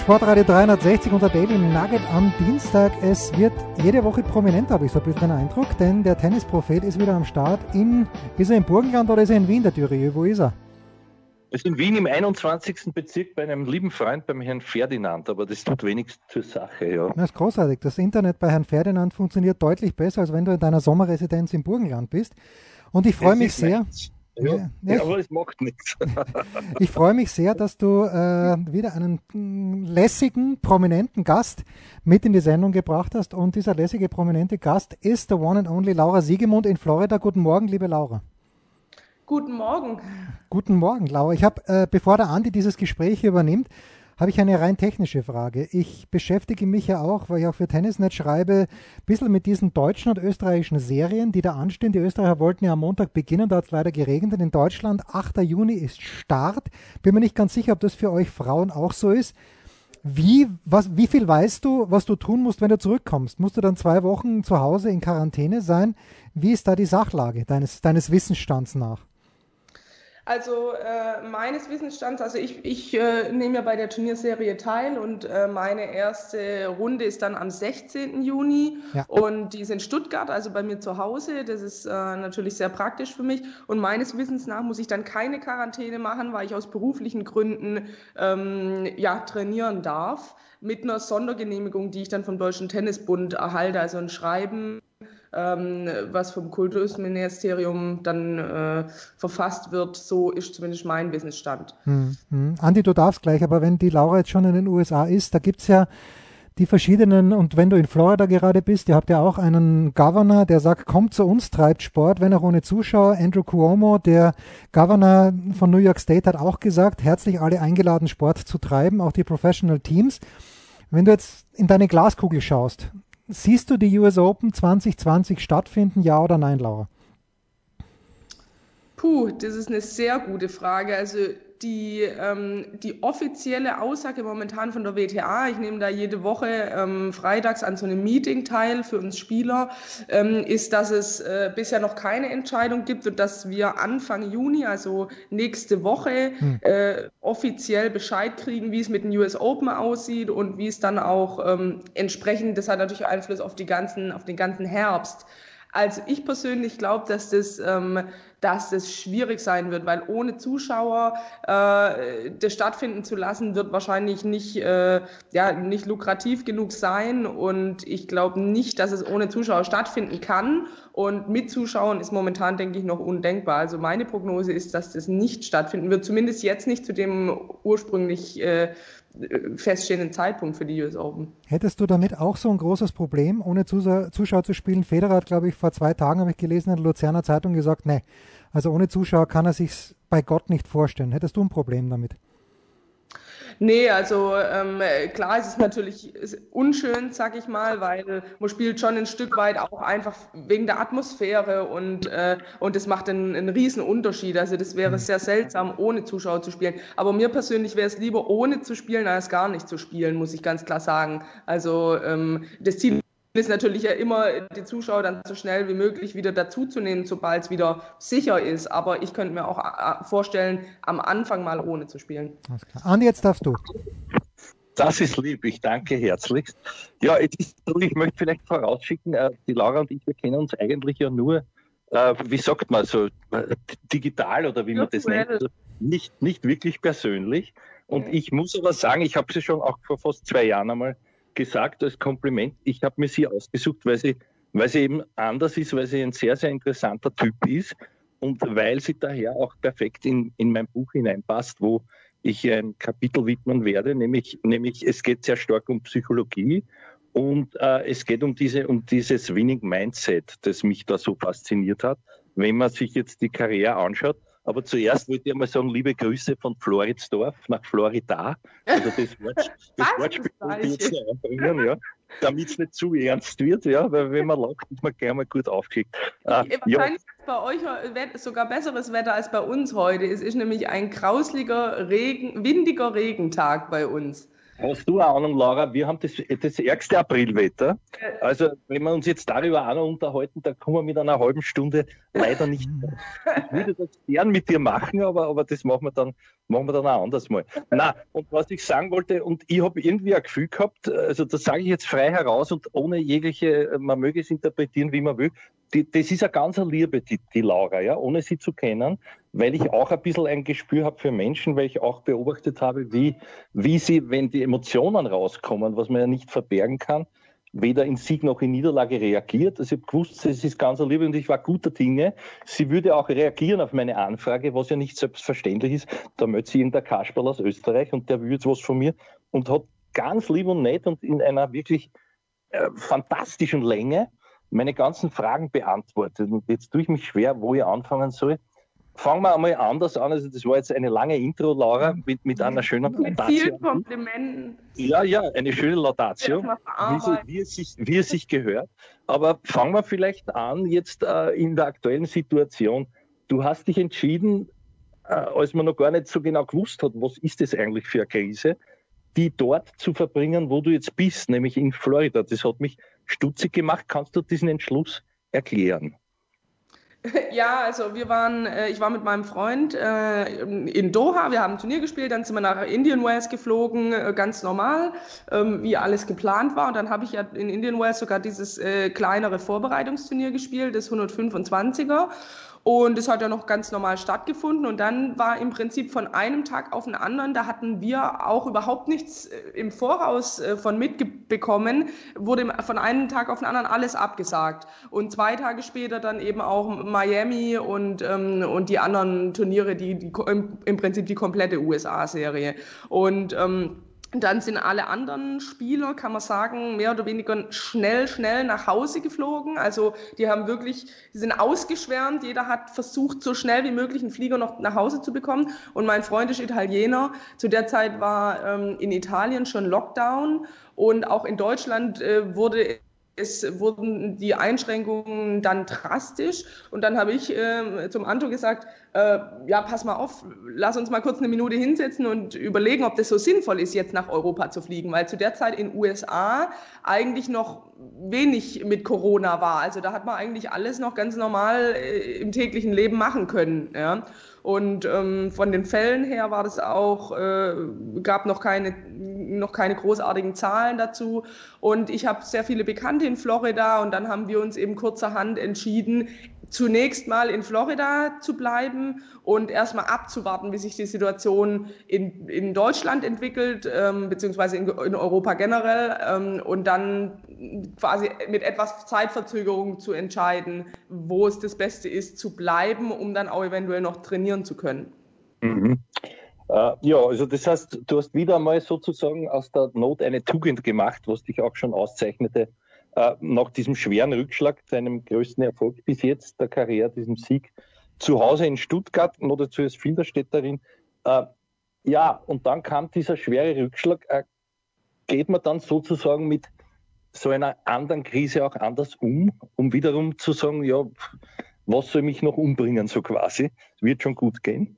Sportradio 360 unter Daily Nugget am Dienstag. Es wird jede Woche prominent, habe ich so ein bisschen den Eindruck, denn der Tennisprophet ist wieder am Start. In, ist er im Burgenland oder ist er in Wien, der Thürieu? Wo ist er? Er ist in Wien im 21. Bezirk bei einem lieben Freund, beim Herrn Ferdinand, aber das tut wenig zur Sache, ja. Das ist großartig. Das Internet bei Herrn Ferdinand funktioniert deutlich besser, als wenn du in deiner Sommerresidenz im Burgenland bist. Und ich freue mich sehr. Meins. Ja, ja, ja, aber es macht nichts. Ich freue mich sehr, dass du äh, wieder einen mm, lässigen, prominenten Gast mit in die Sendung gebracht hast. Und dieser lässige, prominente Gast ist der One and Only Laura Siegemund in Florida. Guten Morgen, liebe Laura. Guten Morgen. Guten Morgen, Laura. Ich habe, äh, bevor der Andi dieses Gespräch übernimmt, habe ich eine rein technische Frage. Ich beschäftige mich ja auch, weil ich auch für Tennisnet schreibe, ein bisschen mit diesen deutschen und österreichischen Serien, die da anstehen. Die Österreicher wollten ja am Montag beginnen, da hat es leider geregnet. In Deutschland, 8. Juni ist Start. Bin mir nicht ganz sicher, ob das für euch Frauen auch so ist. Wie, was, wie viel weißt du, was du tun musst, wenn du zurückkommst? Musst du dann zwei Wochen zu Hause in Quarantäne sein? Wie ist da die Sachlage deines, deines Wissensstands nach? Also äh, meines Wissensstands, also ich, ich äh, nehme ja bei der Turnierserie teil und äh, meine erste Runde ist dann am 16. Juni ja. und die ist in Stuttgart, also bei mir zu Hause. Das ist äh, natürlich sehr praktisch für mich. Und meines Wissens nach muss ich dann keine Quarantäne machen, weil ich aus beruflichen Gründen ähm, ja, trainieren darf mit einer Sondergenehmigung, die ich dann vom Deutschen Tennisbund erhalte, also ein Schreiben ähm, was vom Kultusministerium dann äh, verfasst wird. So ist zumindest mein Wissensstand. Hm, hm. Andi, du darfst gleich, aber wenn die Laura jetzt schon in den USA ist, da gibt es ja die verschiedenen, und wenn du in Florida gerade bist, ihr habt ja auch einen Governor, der sagt, kommt zu uns, treibt Sport, wenn auch ohne Zuschauer. Andrew Cuomo, der Governor von New York State, hat auch gesagt, herzlich alle eingeladen, Sport zu treiben, auch die Professional Teams. Wenn du jetzt in deine Glaskugel schaust, Siehst du die US Open 2020 stattfinden, ja oder nein, Laura? Puh, das ist eine sehr gute Frage. Also die, ähm, die offizielle Aussage momentan von der WTA, ich nehme da jede Woche ähm, freitags an so einem Meeting teil für uns Spieler, ähm, ist, dass es äh, bisher noch keine Entscheidung gibt und dass wir Anfang Juni, also nächste Woche, hm. äh, offiziell Bescheid kriegen, wie es mit den US Open aussieht und wie es dann auch ähm, entsprechend, das hat natürlich Einfluss auf, die ganzen, auf den ganzen Herbst. Also ich persönlich glaube, dass das ähm, dass es schwierig sein wird, weil ohne Zuschauer äh, das stattfinden zu lassen, wird wahrscheinlich nicht, äh, ja, nicht lukrativ genug sein. Und ich glaube nicht, dass es ohne Zuschauer stattfinden kann. Und mit Zuschauern ist momentan, denke ich, noch undenkbar. Also meine Prognose ist, dass das nicht stattfinden wird, zumindest jetzt nicht zu dem ursprünglich äh, feststehenden Zeitpunkt für die US Open. Hättest du damit auch so ein großes Problem, ohne Zuschauer zu spielen? Federer hat, glaube ich, vor zwei Tagen, habe ich gelesen, in der Luzerner Zeitung gesagt, nee, also ohne Zuschauer kann er sich bei Gott nicht vorstellen. Hättest du ein Problem damit? Nee, also ähm, klar, es ist natürlich unschön, sag ich mal, weil man spielt schon ein Stück weit auch einfach wegen der Atmosphäre und, äh, und das macht einen, einen riesen Unterschied. Also das wäre mhm. sehr seltsam, ohne Zuschauer zu spielen. Aber mir persönlich wäre es lieber, ohne zu spielen, als gar nicht zu spielen, muss ich ganz klar sagen. Also ähm, das Ziel ist natürlich ja immer, die Zuschauer dann so schnell wie möglich wieder dazuzunehmen, sobald es wieder sicher ist. Aber ich könnte mir auch äh, vorstellen, am Anfang mal ohne zu spielen. Andi, jetzt darfst du. Das ist lieb, ich danke herzlichst. Ja, ist, ich möchte vielleicht vorausschicken, äh, die Laura und ich, wir kennen uns eigentlich ja nur, äh, wie sagt man so, digital oder wie man das nennt, also nicht, nicht wirklich persönlich. Und ich muss aber sagen, ich habe sie schon auch vor fast zwei Jahren einmal gesagt als Kompliment, ich habe mir sie ausgesucht, weil sie, weil sie eben anders ist, weil sie ein sehr, sehr interessanter Typ ist und weil sie daher auch perfekt in, in mein Buch hineinpasst, wo ich ein Kapitel widmen werde, nämlich, nämlich es geht sehr stark um Psychologie und äh, es geht um, diese, um dieses Winning Mindset, das mich da so fasziniert hat. Wenn man sich jetzt die Karriere anschaut, aber zuerst wollte ich einmal sagen, liebe Grüße von Floridsdorf nach Florida. Also das, Wort, das Wortspiel wollte ich jetzt noch einbringen, ja. Damit es nicht zu ernst wird, ja, weil wenn man lacht, ist man gleich mal gut aufgeschickt. Äh, wahrscheinlich ja. bei euch sogar besseres Wetter als bei uns heute. Es ist nämlich ein grausliger, Regen, windiger Regentag bei uns. Hast du eine Ahnung, Laura? Wir haben das, das ärgste Aprilwetter. Also, wenn wir uns jetzt darüber auch noch unterhalten, da kommen wir mit einer halben Stunde leider nicht mehr. Ich würde das gern mit dir machen, aber, aber das machen wir dann, machen wir dann auch anders mal. Na, und was ich sagen wollte, und ich habe irgendwie ein Gefühl gehabt, also das sage ich jetzt frei heraus und ohne jegliche, man möge es interpretieren, wie man will, die, das ist eine ganz Liebe, die, die Laura, ja, ohne sie zu kennen, weil ich auch ein bisschen ein Gespür habe für Menschen, weil ich auch beobachtet habe, wie, wie sie, wenn die Emotionen rauskommen, was man ja nicht verbergen kann, weder in Sieg noch in Niederlage reagiert. Also ich habe gewusst, es ist ganz Liebe und ich war guter Dinge. Sie würde auch reagieren auf meine Anfrage, was ja nicht selbstverständlich ist. Da möchte sie irgendein Kasperl aus Österreich und der will jetzt was von mir und hat ganz lieb und nett und in einer wirklich äh, fantastischen Länge meine ganzen Fragen beantwortet. Und jetzt tue ich mich schwer, wo ich anfangen soll. Fangen wir einmal anders an. Also das war jetzt eine lange Intro, Laura, mit, mit einer schönen Laudatio. Mit vielen Komplimenten. Ja, ja, eine schöne Laudatio, wie, wie, es sich, wie es sich gehört. Aber fangen wir vielleicht an, jetzt äh, in der aktuellen Situation. Du hast dich entschieden, äh, als man noch gar nicht so genau gewusst hat, was ist das eigentlich für eine Krise, die dort zu verbringen, wo du jetzt bist, nämlich in Florida. Das hat mich stutzig gemacht. Kannst du diesen Entschluss erklären? Ja, also wir waren, äh, ich war mit meinem Freund äh, in Doha, wir haben ein Turnier gespielt, dann sind wir nach Indian Wells geflogen, äh, ganz normal, ähm, wie alles geplant war. Und dann habe ich ja in Indian Wells sogar dieses kleinere Vorbereitungsturnier gespielt, das 125er. Und es hat ja noch ganz normal stattgefunden. Und dann war im Prinzip von einem Tag auf den anderen, da hatten wir auch überhaupt nichts äh, im Voraus äh, von mitbekommen, wurde von einem Tag auf den anderen alles abgesagt. Und zwei Tage später dann eben auch Miami und, ähm, und die anderen Turniere, die, die im, im Prinzip die komplette USA-Serie. Und ähm, dann sind alle anderen Spieler, kann man sagen, mehr oder weniger schnell, schnell nach Hause geflogen. Also die haben wirklich, die sind ausgeschwärmt. Jeder hat versucht, so schnell wie möglich einen Flieger noch nach Hause zu bekommen. Und mein Freund ist Italiener. Zu der Zeit war ähm, in Italien schon Lockdown und auch in Deutschland äh, wurde es wurden die Einschränkungen dann drastisch und dann habe ich äh, zum Anto gesagt, äh, ja, pass mal auf, lass uns mal kurz eine Minute hinsetzen und überlegen, ob das so sinnvoll ist, jetzt nach Europa zu fliegen, weil zu der Zeit in USA eigentlich noch wenig mit Corona war. Also da hat man eigentlich alles noch ganz normal äh, im täglichen Leben machen können. Ja. Und ähm, von den Fällen her war das auch, äh, gab noch keine, noch keine großartigen Zahlen dazu. Und ich habe sehr viele Bekannte in Florida und dann haben wir uns eben kurzerhand entschieden, zunächst mal in Florida zu bleiben und erstmal abzuwarten, wie sich die Situation in, in Deutschland entwickelt, ähm, beziehungsweise in, in Europa generell, ähm, und dann quasi mit etwas Zeitverzögerung zu entscheiden, wo es das Beste ist, zu bleiben, um dann auch eventuell noch trainieren zu können. Mhm. Uh, ja, also das heißt, du hast wieder einmal sozusagen aus der Not eine Tugend gemacht, was dich auch schon auszeichnete äh, nach diesem schweren Rückschlag, deinem größten Erfolg bis jetzt der Karriere, diesem Sieg, zu Hause in Stuttgart, noch dazu als Filderstädterin. Äh, ja, und dann kam dieser schwere Rückschlag. Äh, geht man dann sozusagen mit so einer anderen Krise auch anders um, um wiederum zu sagen, ja, was soll mich noch umbringen, so quasi? Es wird schon gut gehen.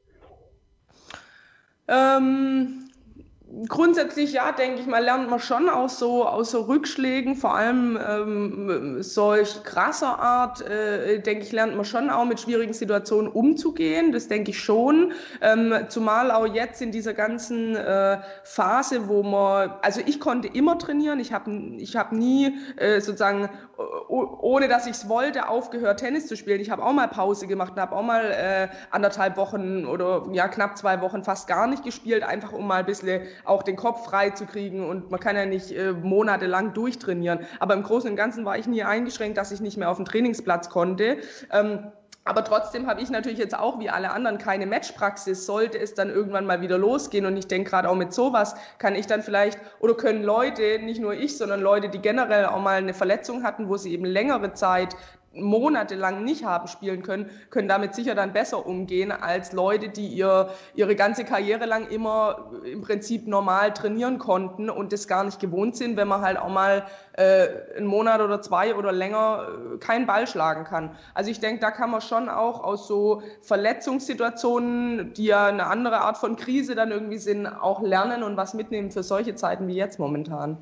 Ähm, Grundsätzlich ja, denke ich mal, lernt man schon aus so, aus so Rückschlägen, vor allem ähm, solch krasser Art, äh, denke ich, lernt man schon auch mit schwierigen Situationen umzugehen. Das denke ich schon. Ähm, zumal auch jetzt in dieser ganzen äh, Phase, wo man, also ich konnte immer trainieren. Ich habe ich hab nie äh, sozusagen, ohne dass ich es wollte, aufgehört, Tennis zu spielen. Ich habe auch mal Pause gemacht und habe auch mal äh, anderthalb Wochen oder ja knapp zwei Wochen fast gar nicht gespielt, einfach um mal ein bisschen auch den Kopf frei zu kriegen und man kann ja nicht äh, monatelang durchtrainieren. Aber im Großen und Ganzen war ich nie eingeschränkt, dass ich nicht mehr auf den Trainingsplatz konnte. Ähm, aber trotzdem habe ich natürlich jetzt auch wie alle anderen keine Matchpraxis. Sollte es dann irgendwann mal wieder losgehen und ich denke gerade auch mit sowas kann ich dann vielleicht oder können Leute, nicht nur ich, sondern Leute, die generell auch mal eine Verletzung hatten, wo sie eben längere Zeit monatelang nicht haben spielen können, können damit sicher dann besser umgehen als Leute, die ihr, ihre ganze Karriere lang immer im Prinzip normal trainieren konnten und das gar nicht gewohnt sind, wenn man halt auch mal äh, einen Monat oder zwei oder länger äh, keinen Ball schlagen kann. Also ich denke, da kann man schon auch aus so Verletzungssituationen, die ja eine andere Art von Krise dann irgendwie sind, auch lernen und was mitnehmen für solche Zeiten wie jetzt momentan.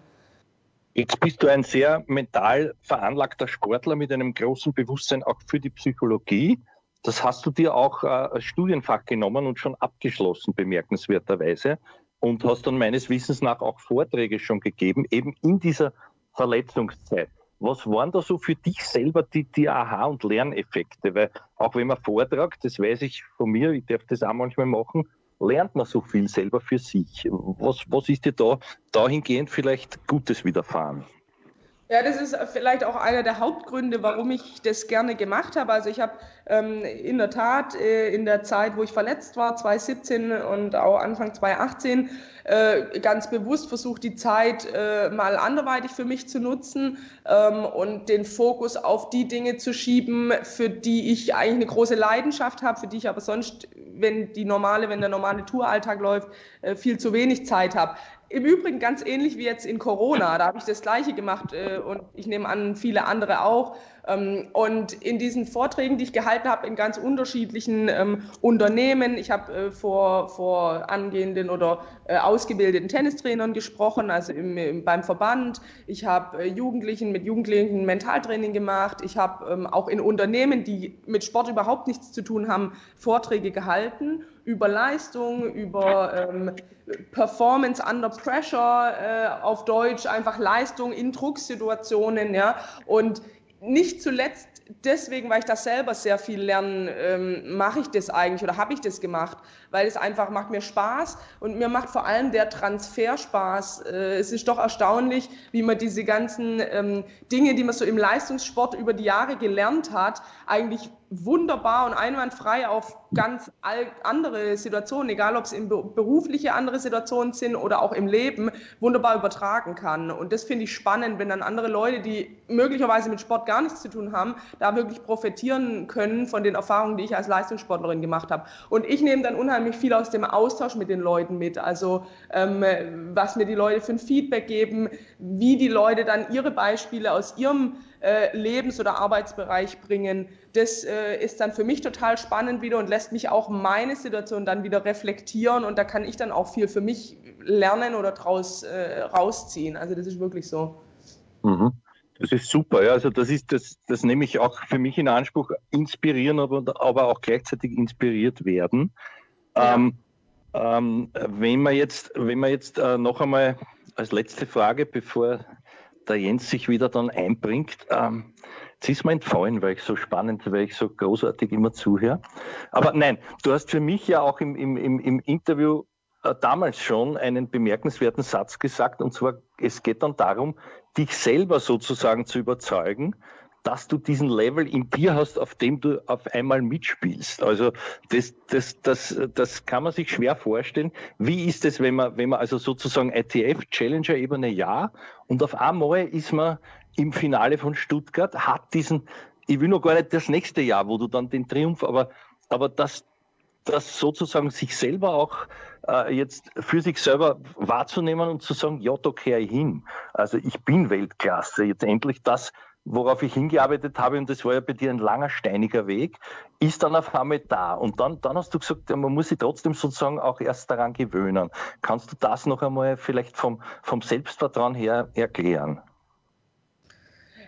Jetzt bist du ein sehr mental veranlagter Sportler mit einem großen Bewusstsein auch für die Psychologie. Das hast du dir auch äh, als Studienfach genommen und schon abgeschlossen, bemerkenswerterweise. Und hast dann meines Wissens nach auch Vorträge schon gegeben, eben in dieser Verletzungszeit. Was waren da so für dich selber die, die Aha- und Lerneffekte? Weil auch wenn man vortragt, das weiß ich von mir, ich darf das auch manchmal machen, lernt man so viel selber für sich. Was, was ist dir da dahingehend vielleicht Gutes widerfahren? Ja, das ist vielleicht auch einer der Hauptgründe, warum ich das gerne gemacht habe. Also ich habe ähm, in der Tat äh, in der Zeit, wo ich verletzt war, 2017 und auch Anfang 2018, äh, ganz bewusst versucht, die Zeit äh, mal anderweitig für mich zu nutzen ähm, und den Fokus auf die Dinge zu schieben, für die ich eigentlich eine große Leidenschaft habe, für die ich aber sonst, wenn die normale, wenn der normale Touralltag läuft, äh, viel zu wenig Zeit habe. Im Übrigen ganz ähnlich wie jetzt in Corona. Da habe ich das Gleiche gemacht äh, und ich nehme an, viele andere auch. Ähm, und in diesen Vorträgen, die ich gehalten habe, in ganz unterschiedlichen ähm, Unternehmen, ich habe äh, vor, vor angehenden oder äh, ausgebildeten Tennistrainern gesprochen, also im, im, beim Verband. Ich habe äh, Jugendlichen mit Jugendlichen Mentaltraining gemacht. Ich habe ähm, auch in Unternehmen, die mit Sport überhaupt nichts zu tun haben, Vorträge gehalten über Leistung, über ähm, Performance under Pressure auf Deutsch, einfach Leistung in Drucksituationen, ja. Und nicht zuletzt deswegen, weil ich das selber sehr viel lerne, ähm, mache ich das eigentlich oder habe ich das gemacht, weil es einfach macht mir Spaß und mir macht vor allem der Transfer Spaß. Äh, es ist doch erstaunlich, wie man diese ganzen ähm, Dinge, die man so im Leistungssport über die Jahre gelernt hat, eigentlich wunderbar und einwandfrei auf ganz andere Situationen, egal ob es in berufliche andere Situationen sind oder auch im Leben, wunderbar übertragen kann. Und das finde ich spannend, wenn dann andere Leute, die möglicherweise mit Sport gar nichts zu tun haben, da wirklich profitieren können von den Erfahrungen, die ich als Leistungssportlerin gemacht habe. Und ich nehme dann unheimlich viel aus dem Austausch mit den Leuten mit. Also ähm, was mir die Leute für ein Feedback geben, wie die Leute dann ihre Beispiele aus ihrem äh, Lebens- oder Arbeitsbereich bringen. Das äh, ist dann für mich total spannend wieder und lässt mich auch meine Situation dann wieder reflektieren und da kann ich dann auch viel für mich lernen oder draus äh, rausziehen. Also das ist wirklich so. Mhm. Das ist super, ja. Also das ist das, das nehme ich auch für mich in Anspruch, inspirieren, aber, aber auch gleichzeitig inspiriert werden. Ja. Ähm, ähm, wenn man jetzt, wenn man jetzt äh, noch einmal als letzte Frage, bevor der Jens sich wieder dann einbringt. Ähm, jetzt ist mir entfallen, weil ich so spannend, weil ich so großartig immer zuhöre. Aber nein, du hast für mich ja auch im, im, im Interview äh, damals schon einen bemerkenswerten Satz gesagt, und zwar, es geht dann darum, dich selber sozusagen zu überzeugen, dass du diesen Level in dir hast, auf dem du auf einmal mitspielst. Also das, das, das, das kann man sich schwer vorstellen. Wie ist es, wenn man, wenn man also sozusagen ITF Challenger Ebene ja und auf einmal ist man im Finale von Stuttgart, hat diesen, ich will noch gar nicht das nächste Jahr, wo du dann den Triumph, aber, aber das, das sozusagen sich selber auch äh, jetzt für sich selber wahrzunehmen und zu sagen, ja, da kehre ich hin. Also ich bin Weltklasse. Jetzt endlich das worauf ich hingearbeitet habe, und das war ja bei dir ein langer, steiniger Weg, ist dann auf einmal da. Und dann, dann hast du gesagt, man muss sich trotzdem sozusagen auch erst daran gewöhnen. Kannst du das noch einmal vielleicht vom, vom Selbstvertrauen her erklären?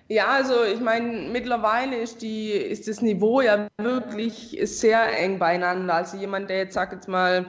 Ja, also ich meine, mittlerweile ist, die, ist das Niveau ja wirklich sehr eng beieinander. Also jemand, der jetzt, sag jetzt mal,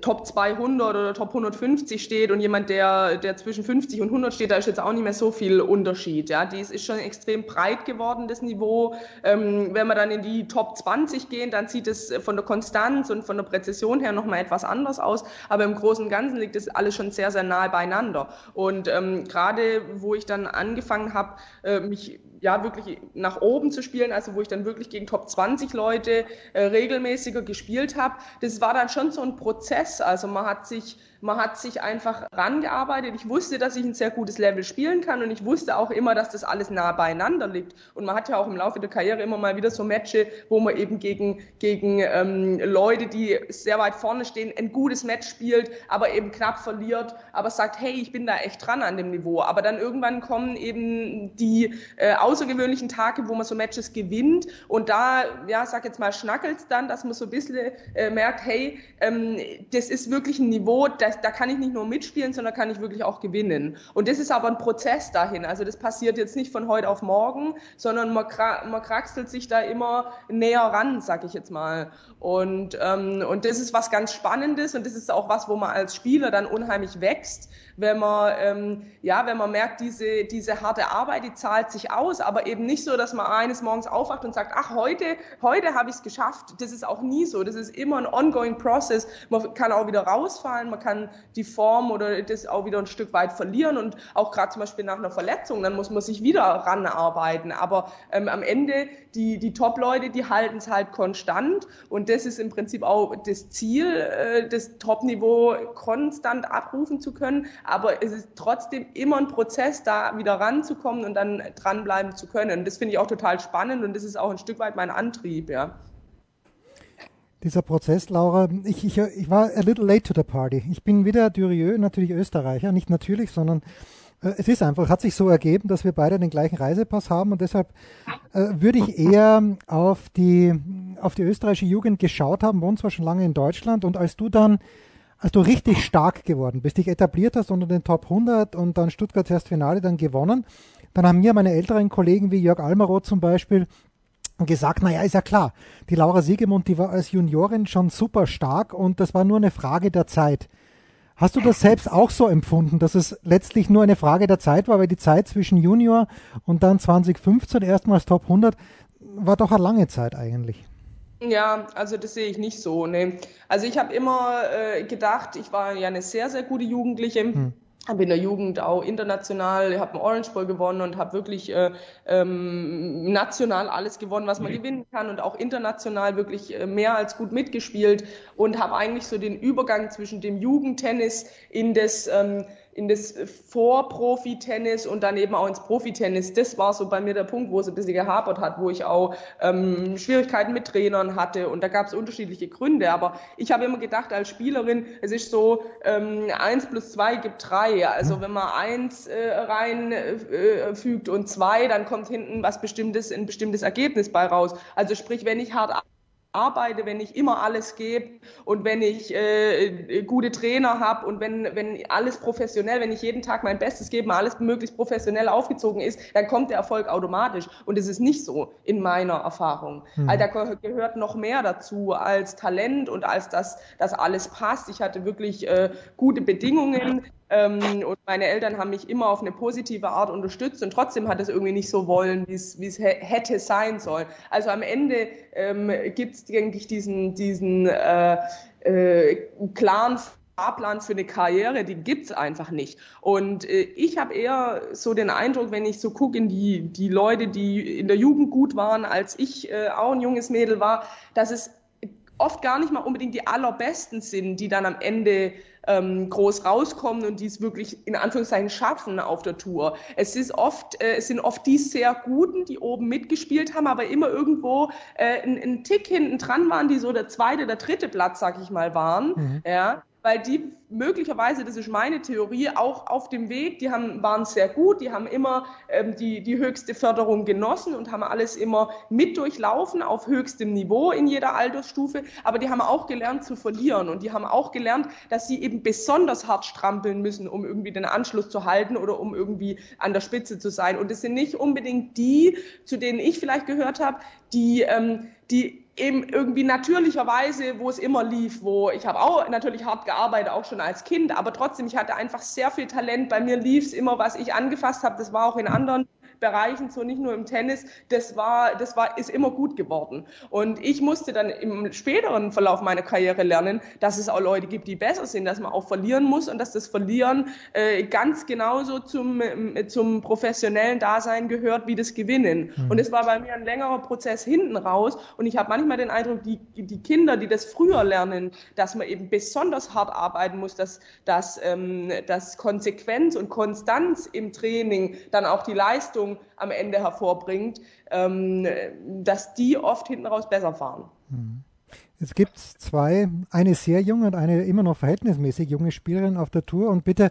Top 200 oder Top 150 steht und jemand, der, der zwischen 50 und 100 steht, da ist jetzt auch nicht mehr so viel Unterschied. Ja, dies ist schon extrem breit geworden, das Niveau. Ähm, wenn wir dann in die Top 20 gehen, dann sieht es von der Konstanz und von der Präzision her nochmal etwas anders aus. Aber im Großen und Ganzen liegt das alles schon sehr, sehr nahe beieinander. Und ähm, gerade wo ich dann angefangen habe, äh, mich ja wirklich nach oben zu spielen, also wo ich dann wirklich gegen Top 20 Leute äh, regelmäßiger gespielt habe, das war dann schon so ein Prozess. Also man hat sich man hat sich einfach rangearbeitet. Ich wusste, dass ich ein sehr gutes Level spielen kann und ich wusste auch immer, dass das alles nah beieinander liegt. Und man hat ja auch im Laufe der Karriere immer mal wieder so Matches, wo man eben gegen, gegen ähm, Leute, die sehr weit vorne stehen, ein gutes Match spielt, aber eben knapp verliert, aber sagt, hey, ich bin da echt dran an dem Niveau. Aber dann irgendwann kommen eben die äh, außergewöhnlichen Tage, wo man so Matches gewinnt und da, ja, sag jetzt mal, schnackelt dann, dass man so ein bisschen äh, merkt, hey, ähm, das ist wirklich ein Niveau, das, da kann ich nicht nur mitspielen, sondern kann ich wirklich auch gewinnen. Und das ist aber ein Prozess dahin. Also das passiert jetzt nicht von heute auf morgen, sondern man, man kraxelt sich da immer näher ran, sag ich jetzt mal. Und, ähm, und das ist was ganz Spannendes und das ist auch was, wo man als Spieler dann unheimlich wächst, wenn man, ähm, ja, wenn man merkt, diese, diese harte Arbeit, die zahlt sich aus, aber eben nicht so, dass man eines Morgens aufwacht und sagt, ach, heute, heute habe ich es geschafft. Das ist auch nie so. Das ist immer ein ongoing process. Man kann auch wieder rausfallen, man kann die Form oder das auch wieder ein Stück weit verlieren und auch gerade zum Beispiel nach einer Verletzung, dann muss man sich wieder ranarbeiten. Aber ähm, am Ende, die, die Top-Leute, die halten es halt konstant und das ist im Prinzip auch das Ziel, äh, das Top-Niveau konstant abrufen zu können aber es ist trotzdem immer ein Prozess, da wieder ranzukommen und dann dranbleiben zu können. Das finde ich auch total spannend und das ist auch ein Stück weit mein Antrieb, ja. Dieser Prozess, Laura, ich, ich, ich war a little late to the party. Ich bin wieder Durieux, natürlich Österreicher, nicht natürlich, sondern äh, es ist einfach, hat sich so ergeben, dass wir beide den gleichen Reisepass haben und deshalb äh, würde ich eher auf die, auf die österreichische Jugend geschaut haben, wohnt zwar schon lange in Deutschland und als du dann als du richtig stark geworden bist, dich etabliert hast unter den Top 100 und dann Stuttgart erst Finale dann gewonnen, dann haben mir meine älteren Kollegen wie Jörg Almaroth zum Beispiel gesagt, naja, ist ja klar, die Laura Siegemund, die war als Juniorin schon super stark und das war nur eine Frage der Zeit. Hast du das selbst auch so empfunden, dass es letztlich nur eine Frage der Zeit war, weil die Zeit zwischen Junior und dann 2015 erstmals Top 100 war doch eine lange Zeit eigentlich? Ja, also das sehe ich nicht so. Nee. Also ich habe immer äh, gedacht, ich war ja eine sehr, sehr gute Jugendliche. Hm habe in der Jugend auch international, habe einen Orange Bowl gewonnen und habe wirklich äh, ähm, national alles gewonnen, was man mhm. gewinnen kann und auch international wirklich äh, mehr als gut mitgespielt und habe eigentlich so den Übergang zwischen dem Jugendtennis in das ähm, in das Vorprofi-Tennis und dann eben auch ins Profitennis. Das war so bei mir der Punkt, wo es ein bisschen gehapert hat, wo ich auch ähm, Schwierigkeiten mit Trainern hatte und da gab es unterschiedliche Gründe. Aber ich habe immer gedacht als Spielerin, es ist so, ähm, eins plus zwei gibt drei. Also wenn man eins äh, reinfügt äh, und zwei, dann kommt hinten was bestimmtes, ein bestimmtes Ergebnis bei raus. Also sprich, wenn ich hart arbeite, wenn ich immer alles gebe und wenn ich äh, gute Trainer habe und wenn, wenn alles professionell, wenn ich jeden Tag mein Bestes gebe, alles möglichst professionell aufgezogen ist, dann kommt der Erfolg automatisch. Und es ist nicht so in meiner Erfahrung. Mhm. Also da gehört noch mehr dazu als Talent und als dass das alles passt. Ich hatte wirklich äh, gute Bedingungen. Ähm, und meine Eltern haben mich immer auf eine positive Art unterstützt und trotzdem hat es irgendwie nicht so wollen, wie es, es hätte sein sollen. Also am Ende ähm, gibt es, denke ich, diesen, diesen äh, äh, klaren Fahrplan für eine Karriere, die gibt's einfach nicht. Und äh, ich habe eher so den Eindruck, wenn ich so gucke in die, die Leute, die in der Jugend gut waren, als ich äh, auch ein junges Mädel war, dass es oft gar nicht mal unbedingt die allerbesten sind, die dann am Ende ähm, groß rauskommen und die es wirklich in Anführungszeichen schaffen auf der Tour. Es ist oft, äh, es sind oft die sehr Guten, die oben mitgespielt haben, aber immer irgendwo äh, einen Tick hinten dran waren, die so der zweite, der dritte Platz, sag ich mal, waren. Mhm. Ja, weil die möglicherweise, das ist meine Theorie, auch auf dem Weg, die haben, waren sehr gut, die haben immer ähm, die, die höchste Förderung genossen und haben alles immer mit durchlaufen auf höchstem Niveau in jeder Altersstufe, aber die haben auch gelernt zu verlieren und die haben auch gelernt, dass sie eben besonders hart strampeln müssen, um irgendwie den Anschluss zu halten oder um irgendwie an der Spitze zu sein. Und es sind nicht unbedingt die, zu denen ich vielleicht gehört habe, die, ähm, die eben irgendwie natürlicherweise, wo es immer lief, wo ich habe auch natürlich hart gearbeitet, auch schon als Kind, aber trotzdem, ich hatte einfach sehr viel Talent. Bei mir lief es immer, was ich angefasst habe, das war auch in anderen Bereichen, so nicht nur im Tennis, das war, das war, ist immer gut geworden. Und ich musste dann im späteren Verlauf meiner Karriere lernen, dass es auch Leute gibt, die besser sind, dass man auch verlieren muss und dass das Verlieren äh, ganz genauso zum, äh, zum professionellen Dasein gehört wie das Gewinnen. Mhm. Und es war bei mir ein längerer Prozess hinten raus. Und ich habe manchmal den Eindruck, die, die Kinder, die das früher lernen, dass man eben besonders hart arbeiten muss, dass, dass, ähm, dass Konsequenz und Konstanz im Training dann auch die Leistung am Ende hervorbringt, ähm, dass die oft hinten raus besser fahren. Mhm. Es gibt zwei, eine sehr junge und eine immer noch verhältnismäßig junge Spielerin auf der Tour. Und bitte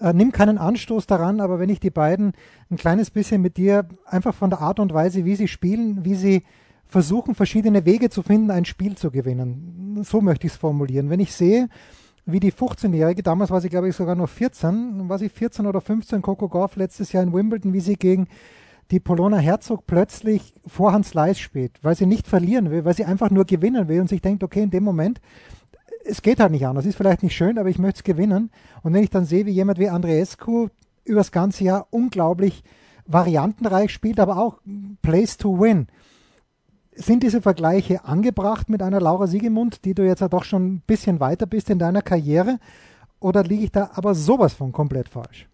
äh, nimm keinen Anstoß daran, aber wenn ich die beiden ein kleines bisschen mit dir einfach von der Art und Weise, wie sie spielen, wie sie versuchen, verschiedene Wege zu finden, ein Spiel zu gewinnen. So möchte ich es formulieren. Wenn ich sehe, wie die 15-Jährige, damals war sie glaube ich sogar noch 14, war sie 14 oder 15, Coco Golf letztes Jahr in Wimbledon, wie sie gegen die Polona Herzog plötzlich Vorhand Slice spielt, weil sie nicht verlieren will, weil sie einfach nur gewinnen will und sich denkt, okay, in dem Moment, es geht halt nicht anders, ist vielleicht nicht schön, aber ich möchte es gewinnen. Und wenn ich dann sehe, wie jemand wie Andreescu übers ganze Jahr unglaublich variantenreich spielt, aber auch Place to Win. Sind diese Vergleiche angebracht mit einer Laura Siegemund, die du jetzt ja doch schon ein bisschen weiter bist in deiner Karriere? Oder liege ich da aber sowas von komplett falsch?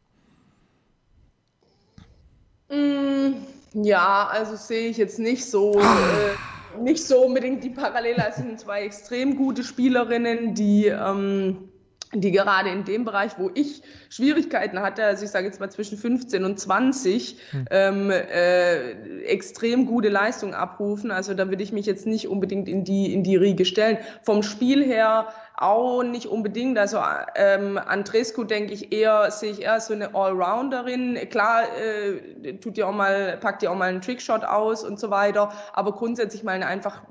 Mm, ja, also sehe ich jetzt nicht so, äh, nicht so unbedingt die Parallele. Es sind zwei extrem gute Spielerinnen, die, ähm, die gerade in dem Bereich, wo ich Schwierigkeiten hatte, also ich sage jetzt mal zwischen 15 und 20, hm. ähm, äh, extrem gute Leistung abrufen. Also da würde ich mich jetzt nicht unbedingt in die, in die Riege stellen. Vom Spiel her auch nicht unbedingt. Also ähm, Andrescu denke ich eher, sehe ich eher so eine Allrounderin. Klar, äh, tut ja auch mal, packt ja auch mal einen Trickshot aus und so weiter, aber grundsätzlich mal eine einfach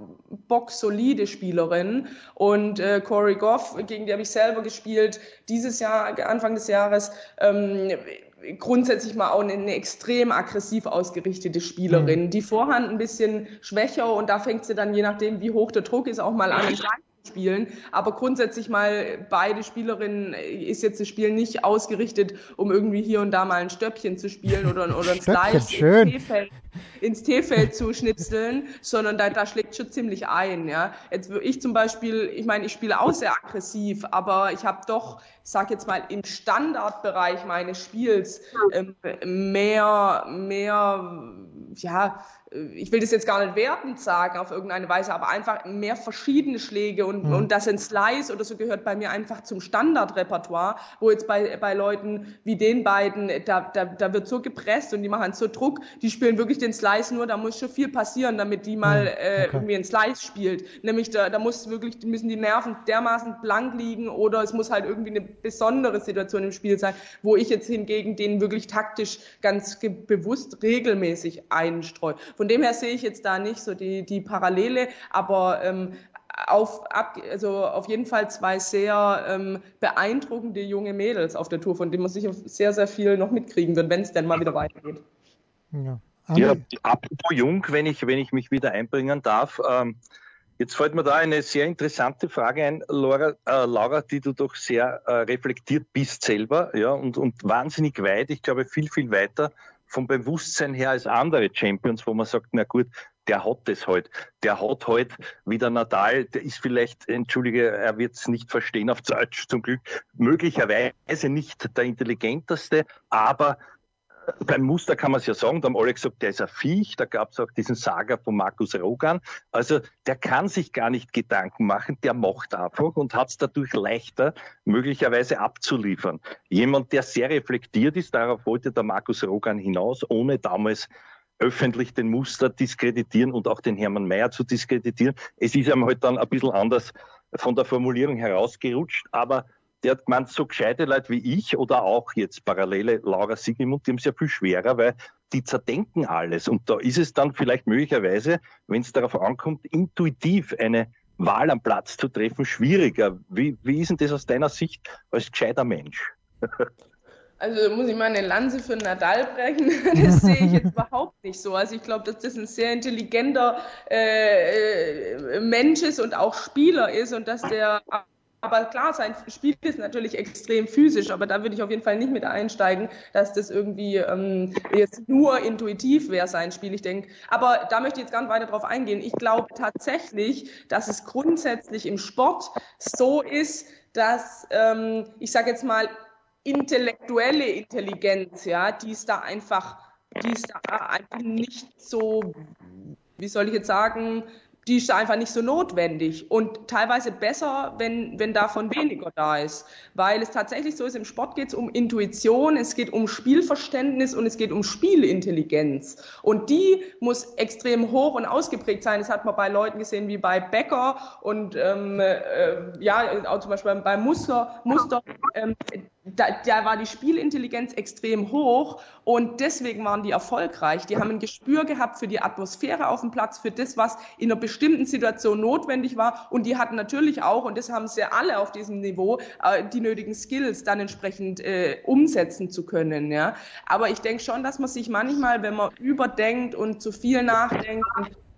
boxsolide Spielerin. Und äh, Corey Goff, gegen die habe ich selber gespielt, dieses Jahr, Anfang des Jahres, ähm, grundsätzlich mal auch eine, eine, extrem aggressiv ausgerichtete Spielerin. Mhm. Die Vorhand ein bisschen schwächer und da fängt sie dann, je nachdem, wie hoch der Druck ist, auch mal an, spielen. Aber grundsätzlich mal beide Spielerinnen äh, ist jetzt das Spiel nicht ausgerichtet, um irgendwie hier und da mal ein Stöppchen zu spielen oder, oder ein Slice ins T-Feld, ins T-Feld zu schnitzeln, sondern da, da schlägt schon ziemlich ein. Ja. Jetzt ich zum Beispiel, ich meine, ich spiele auch sehr aggressiv, aber ich habe doch, ich sag jetzt mal, im Standardbereich meines Spiels ähm, mehr, mehr, ja, ich will das jetzt gar nicht wertend sagen auf irgendeine Weise, aber einfach mehr verschiedene Schläge und, mhm. und das in Slice oder so gehört bei mir einfach zum Standardrepertoire, wo jetzt bei, bei Leuten wie den beiden, da, da, da wird so gepresst und die machen so Druck, die spielen wirklich den Slice nur, da muss schon viel passieren, damit die mal mhm. äh, okay. irgendwie einen Slice spielt. Nämlich da, da muss wirklich, müssen die Nerven dermaßen blank liegen oder es muss halt irgendwie eine besondere Situation im Spiel sein, wo ich jetzt hingegen den wirklich taktisch ganz bewusst regelmäßig einstreue. Von dem her sehe ich jetzt da nicht so die, die Parallele, aber ähm, auf, ab, also auf jeden Fall zwei sehr ähm, beeindruckende junge Mädels auf der Tour, von denen man sicher sehr, sehr viel noch mitkriegen wird, wenn es denn mal wieder weitergeht. Ja. ja, apropos jung, wenn ich, wenn ich mich wieder einbringen darf. Ähm, jetzt fällt mir da eine sehr interessante Frage ein, Laura, äh, Laura die du doch sehr äh, reflektiert bist selber ja, und, und wahnsinnig weit, ich glaube viel, viel weiter vom Bewusstsein her als andere Champions, wo man sagt, na gut, der hat das halt. Der hat halt, wie der Nadal, der ist vielleicht, entschuldige, er wird es nicht verstehen auf Deutsch zum Glück, möglicherweise nicht der intelligenteste, aber beim Muster kann man es ja sagen, da haben alle gesagt, der ist ein Viech, da gab es auch diesen Saga von Markus Rogan. Also der kann sich gar nicht Gedanken machen, der macht einfach und hat es dadurch leichter, möglicherweise abzuliefern. Jemand, der sehr reflektiert ist, darauf wollte der Markus Rogan hinaus, ohne damals öffentlich den Muster diskreditieren und auch den Hermann Mayer zu diskreditieren. Es ist ihm halt dann ein bisschen anders von der Formulierung herausgerutscht, aber der hat gemeint, so gescheite Leute wie ich oder auch jetzt parallele Laura Sigmund, die haben es ja viel schwerer, weil die zerdenken alles. Und da ist es dann vielleicht möglicherweise, wenn es darauf ankommt, intuitiv eine Wahl am Platz zu treffen, schwieriger. Wie, wie ist denn das aus deiner Sicht als gescheiter Mensch? Also muss ich mal eine Lanze für Nadal brechen. Das sehe ich jetzt überhaupt nicht so. Also ich glaube, dass das ein sehr intelligenter äh, äh Mensch ist und auch Spieler ist und dass der aber klar, sein Spiel ist natürlich extrem physisch, aber da würde ich auf jeden Fall nicht mit einsteigen, dass das irgendwie ähm, jetzt nur intuitiv wäre, sein Spiel. Ich denke, aber da möchte ich jetzt gar nicht weiter drauf eingehen. Ich glaube tatsächlich, dass es grundsätzlich im Sport so ist, dass, ähm, ich sage jetzt mal, intellektuelle Intelligenz, ja, die ist da einfach, die ist da einfach nicht so, wie soll ich jetzt sagen, die ist einfach nicht so notwendig und teilweise besser, wenn, wenn davon weniger da ist. Weil es tatsächlich so ist, im Sport geht es um Intuition, es geht um Spielverständnis und es geht um Spielintelligenz. Und die muss extrem hoch und ausgeprägt sein. Das hat man bei Leuten gesehen wie bei Becker und ähm, äh, ja, auch zum Beispiel bei Muster. Muster ähm, da, da war die Spielintelligenz extrem hoch und deswegen waren die erfolgreich. Die haben ein Gespür gehabt für die Atmosphäre auf dem Platz, für das, was in einer bestimmten Situation notwendig war. Und die hatten natürlich auch, und das haben sie alle auf diesem Niveau, äh, die nötigen Skills dann entsprechend äh, umsetzen zu können. Ja. Aber ich denke schon, dass man sich manchmal, wenn man überdenkt und zu viel nachdenkt,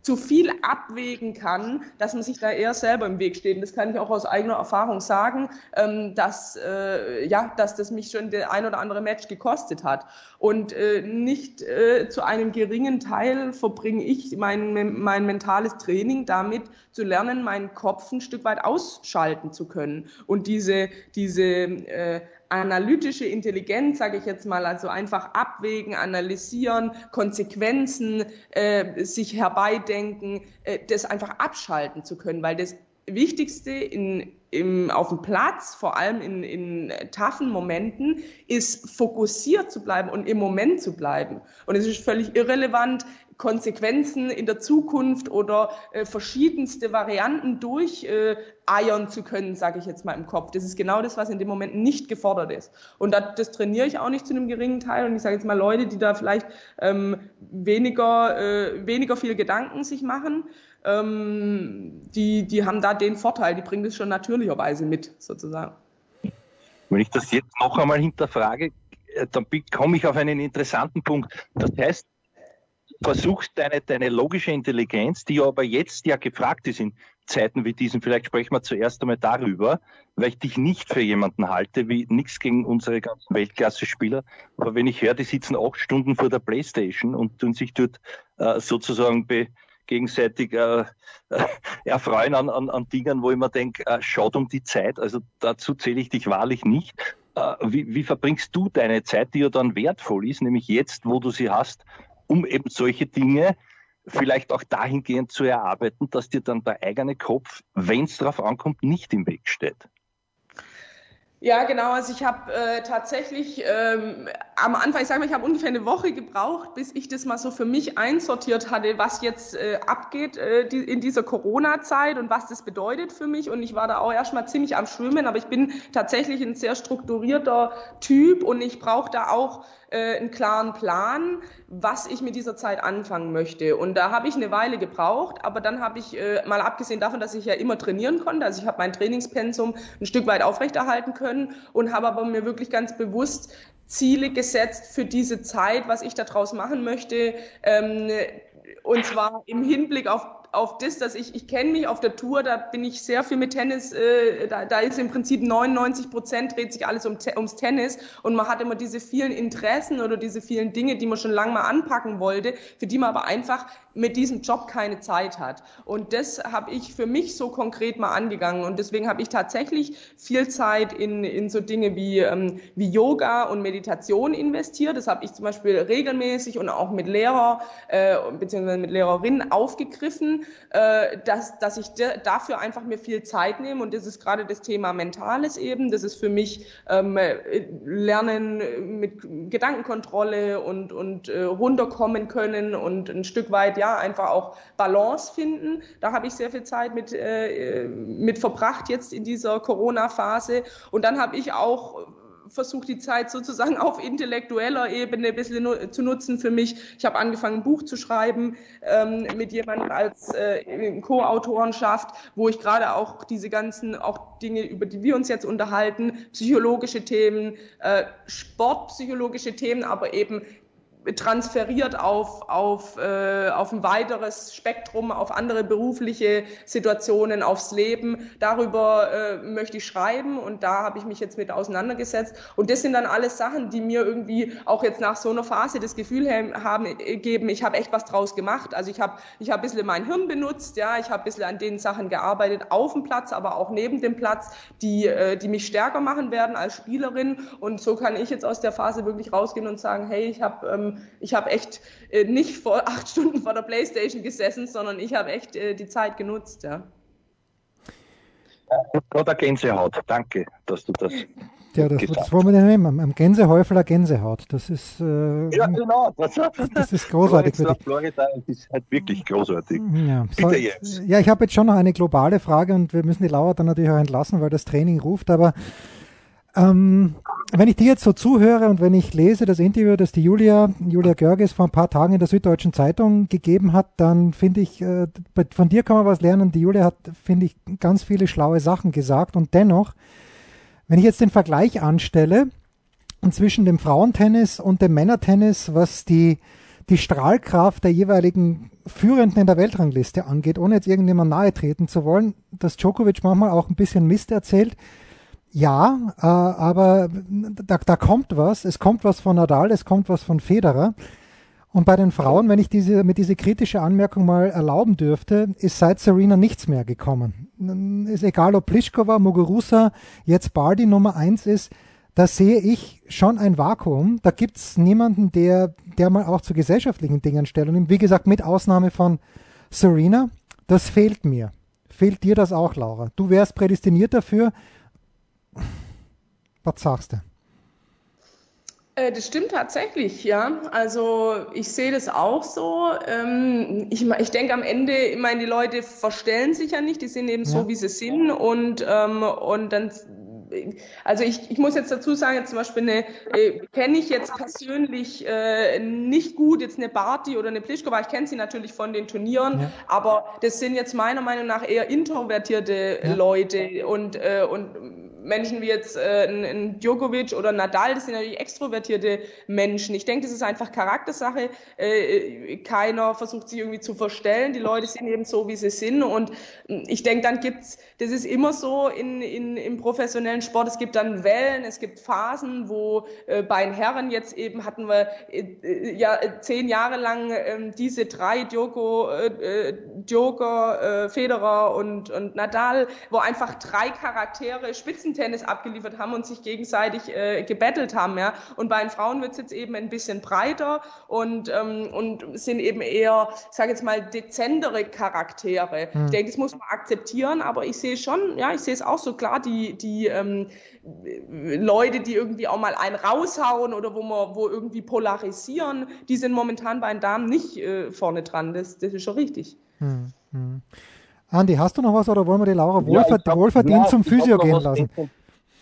zu viel abwägen kann, dass man sich da eher selber im Weg steht. Und das kann ich auch aus eigener Erfahrung sagen, ähm, dass, äh, ja, dass das mich schon der ein oder andere Match gekostet hat. Und äh, nicht äh, zu einem geringen Teil verbringe ich mein, mein mentales Training damit, zu lernen, meinen Kopf ein Stück weit ausschalten zu können. Und diese, diese äh, analytische Intelligenz, sage ich jetzt mal, also einfach abwägen, analysieren, Konsequenzen äh, sich herbeidenken, äh, das einfach abschalten zu können, weil das Wichtigste in, im, auf dem Platz, vor allem in, in taffen Momenten, ist fokussiert zu bleiben und im Moment zu bleiben. Und es ist völlig irrelevant, Konsequenzen in der Zukunft oder äh, verschiedenste Varianten durcheiern äh, zu können, sage ich jetzt mal im Kopf. Das ist genau das, was in dem Moment nicht gefordert ist. Und das, das trainiere ich auch nicht zu einem geringen Teil. Und ich sage jetzt mal Leute, die da vielleicht ähm, weniger, äh, weniger viel Gedanken sich machen, ähm, die, die haben da den Vorteil, die bringen das schon natürlicherweise mit, sozusagen. Wenn ich das jetzt noch einmal hinterfrage, äh, dann komme ich auf einen interessanten Punkt. Das heißt, versuchst deine, deine logische Intelligenz, die aber jetzt ja gefragt ist in Zeiten wie diesen, vielleicht sprechen wir zuerst einmal darüber, weil ich dich nicht für jemanden halte, wie nichts gegen unsere ganzen Weltklasse-Spieler, aber wenn ich höre, die sitzen acht Stunden vor der Playstation und tun sich dort äh, sozusagen be, gegenseitig äh, äh, erfreuen an, an, an Dingen, wo ich mir denke, äh, schaut um die Zeit, also dazu zähle ich dich wahrlich nicht. Äh, wie, wie verbringst du deine Zeit, die ja dann wertvoll ist, nämlich jetzt, wo du sie hast, um eben solche Dinge vielleicht auch dahingehend zu erarbeiten, dass dir dann der eigene Kopf, wenn es darauf ankommt, nicht im Weg steht. Ja, genau. Also ich habe äh, tatsächlich ähm, am Anfang, ich sage mal, ich habe ungefähr eine Woche gebraucht, bis ich das mal so für mich einsortiert hatte, was jetzt äh, abgeht äh, die, in dieser Corona-Zeit und was das bedeutet für mich. Und ich war da auch erstmal ziemlich am Schwimmen, aber ich bin tatsächlich ein sehr strukturierter Typ und ich brauche da auch äh, einen klaren Plan, was ich mit dieser Zeit anfangen möchte. Und da habe ich eine Weile gebraucht, aber dann habe ich, äh, mal abgesehen davon, dass ich ja immer trainieren konnte, also ich habe mein Trainingspensum ein Stück weit aufrechterhalten können und habe aber mir wirklich ganz bewusst Ziele gesetzt für diese Zeit, was ich daraus machen möchte. Ähm, und zwar im Hinblick auf auf das, dass ich, ich kenne mich auf der Tour, da bin ich sehr viel mit Tennis, äh, da, da ist im Prinzip 99 Prozent dreht sich alles um, ums Tennis und man hat immer diese vielen Interessen oder diese vielen Dinge, die man schon lange mal anpacken wollte, für die man aber einfach mit diesem Job keine Zeit hat. Und das habe ich für mich so konkret mal angegangen. Und deswegen habe ich tatsächlich viel Zeit in, in so Dinge wie, ähm, wie Yoga und Meditation investiert. Das habe ich zum Beispiel regelmäßig und auch mit Lehrer äh, bzw. mit Lehrerinnen aufgegriffen, äh, dass, dass ich dafür einfach mir viel Zeit nehme. Und das ist gerade das Thema Mentales eben. Das ist für mich ähm, Lernen mit Gedankenkontrolle und, und äh, runterkommen können und ein Stück weit ja einfach auch Balance finden. Da habe ich sehr viel Zeit mit, äh, mit verbracht jetzt in dieser Corona-Phase. Und dann habe ich auch versucht die Zeit sozusagen auf intellektueller Ebene ein bisschen zu nutzen für mich. Ich habe angefangen, ein Buch zu schreiben ähm, mit jemandem als äh, Co-Autorenschaft, wo ich gerade auch diese ganzen auch Dinge, über die wir uns jetzt unterhalten, psychologische Themen, äh, sportpsychologische Themen, aber eben transferiert auf, auf, äh, auf ein weiteres Spektrum, auf andere berufliche Situationen, aufs Leben. Darüber äh, möchte ich schreiben und da habe ich mich jetzt mit auseinandergesetzt. Und das sind dann alles Sachen, die mir irgendwie auch jetzt nach so einer Phase das Gefühl haben, äh, geben, ich habe echt was draus gemacht. Also ich habe ich hab ein bisschen mein Hirn benutzt, ja, ich habe ein bisschen an den Sachen gearbeitet, auf dem Platz, aber auch neben dem Platz, die, äh, die mich stärker machen werden als Spielerin. Und so kann ich jetzt aus der Phase wirklich rausgehen und sagen, hey, ich habe ähm, ich habe echt äh, nicht vor acht Stunden vor der Playstation gesessen, sondern ich habe echt äh, die Zeit genutzt, ja. Oder Gänsehaut. Danke, dass du das. Ja, das, das wollen wir denn nehmen. Am Gänsehäufler Gänsehaut. Das ist. Äh, ja, genau. Das, das ist großartig. Florida, Florida ist halt wirklich großartig. Ja, Bitte jetzt. Ja, ich habe jetzt schon noch eine globale Frage und wir müssen die Laura dann natürlich auch entlassen, weil das Training ruft. Aber ähm, wenn ich dir jetzt so zuhöre und wenn ich lese das Interview, das die Julia, Julia Görges vor ein paar Tagen in der Süddeutschen Zeitung gegeben hat, dann finde ich, äh, von dir kann man was lernen. Die Julia hat, finde ich, ganz viele schlaue Sachen gesagt und dennoch, wenn ich jetzt den Vergleich anstelle zwischen dem Frauentennis und dem Männertennis, was die, die Strahlkraft der jeweiligen Führenden in der Weltrangliste angeht, ohne jetzt irgendjemand nahe treten zu wollen, dass Djokovic manchmal auch ein bisschen Mist erzählt, ja, äh, aber da, da kommt was. Es kommt was von Nadal, es kommt was von Federer. Und bei den Frauen, wenn ich diese, mit diese kritische Anmerkung mal erlauben dürfte, ist seit Serena nichts mehr gekommen. Ist egal, ob Pliskova, Muguruza, jetzt Bardi Nummer eins ist, da sehe ich schon ein Vakuum. Da gibt's niemanden, der, der mal auch zu gesellschaftlichen Dingen Stellung nimmt. Wie gesagt, mit Ausnahme von Serena. Das fehlt mir. Fehlt dir das auch, Laura? Du wärst prädestiniert dafür, was sagst du? Äh, das stimmt tatsächlich, ja. Also ich sehe das auch so. Ähm, ich, ich denke am Ende, ich meine, die Leute verstellen sich ja nicht, die sind eben ja. so, wie sie sind und, ähm, und dann also ich, ich muss jetzt dazu sagen, jetzt zum Beispiel eine, äh, kenne ich jetzt persönlich äh, nicht gut, jetzt eine Barty oder eine Plischkova, ich kenne sie natürlich von den Turnieren, ja. aber das sind jetzt meiner Meinung nach eher introvertierte ja. Leute und, und Menschen wie jetzt äh, ein, Djokovic oder Nadal, das sind natürlich extrovertierte Menschen. Ich denke, das ist einfach Charaktersache. Äh, keiner versucht sich irgendwie zu verstellen. Die Leute sind eben so, wie sie sind. Und ich denke, dann gibt's, das ist immer so in, in, im professionellen Sport, es gibt dann Wellen, es gibt Phasen, wo äh, bei den Herren jetzt eben hatten wir äh, ja zehn Jahre lang äh, diese drei Djoko, äh, äh Djoker, äh, Federer und, und Nadal, wo einfach drei Charaktere Spitzen Spitzentennis abgeliefert haben und sich gegenseitig äh, gebettelt haben. Ja? Und bei den Frauen wird es jetzt eben ein bisschen breiter und, ähm, und sind eben eher, ich sage jetzt mal, dezentere Charaktere. Mhm. Ich denke, das muss man akzeptieren, aber ich sehe schon, ja, ich sehe es auch so klar, die, die ähm, Leute, die irgendwie auch mal einen raushauen oder wo man, wo irgendwie polarisieren, die sind momentan bei den Damen nicht äh, vorne dran. Das, das ist schon richtig. Mhm. Andi, hast du noch was oder wollen wir die Laura ja, wohlverdient ja, zum Physio gehen lassen?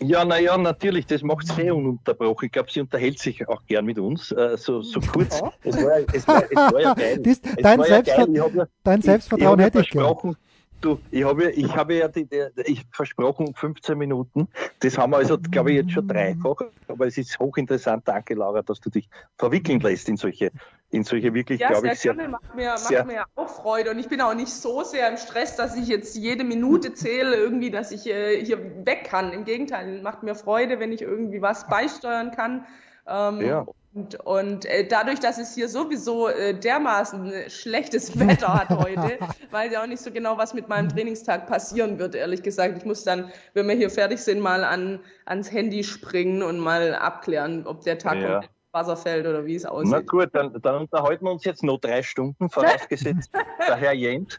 Ja, naja, natürlich, das macht sehr ununterbrochen. Ich glaube, sie unterhält sich auch gern mit uns, äh, so, so kurz. Es war, es war, es war ja geil. Dies, dein, Selbstvert ja geil. dein Selbstvertrauen ich, ich hätte ich gern. Du, ich habe ich habe ja die, die, ich versprochen 15 Minuten. Das haben wir also, glaube ich, jetzt schon dreifach. Aber es ist hochinteressant. Danke, Laura, dass du dich verwickeln lässt in solche, in solche wirklich, ja, glaube ich, sehr, gerne. macht mir, sehr, macht mir auch Freude. Und ich bin auch nicht so sehr im Stress, dass ich jetzt jede Minute zähle, irgendwie, dass ich äh, hier weg kann. Im Gegenteil, macht mir Freude, wenn ich irgendwie was beisteuern kann. Ähm, ja. Und, und äh, dadurch, dass es hier sowieso äh, dermaßen schlechtes Wetter hat heute, weiß ich auch nicht so genau, was mit meinem Trainingstag passieren wird, ehrlich gesagt. Ich muss dann, wenn wir hier fertig sind, mal an, ans Handy springen und mal abklären, ob der Tag ja. Wasser fällt oder wie es aussieht. Na gut, dann, dann unterhalten wir uns jetzt noch drei Stunden, vorausgesetzt der Herr Jens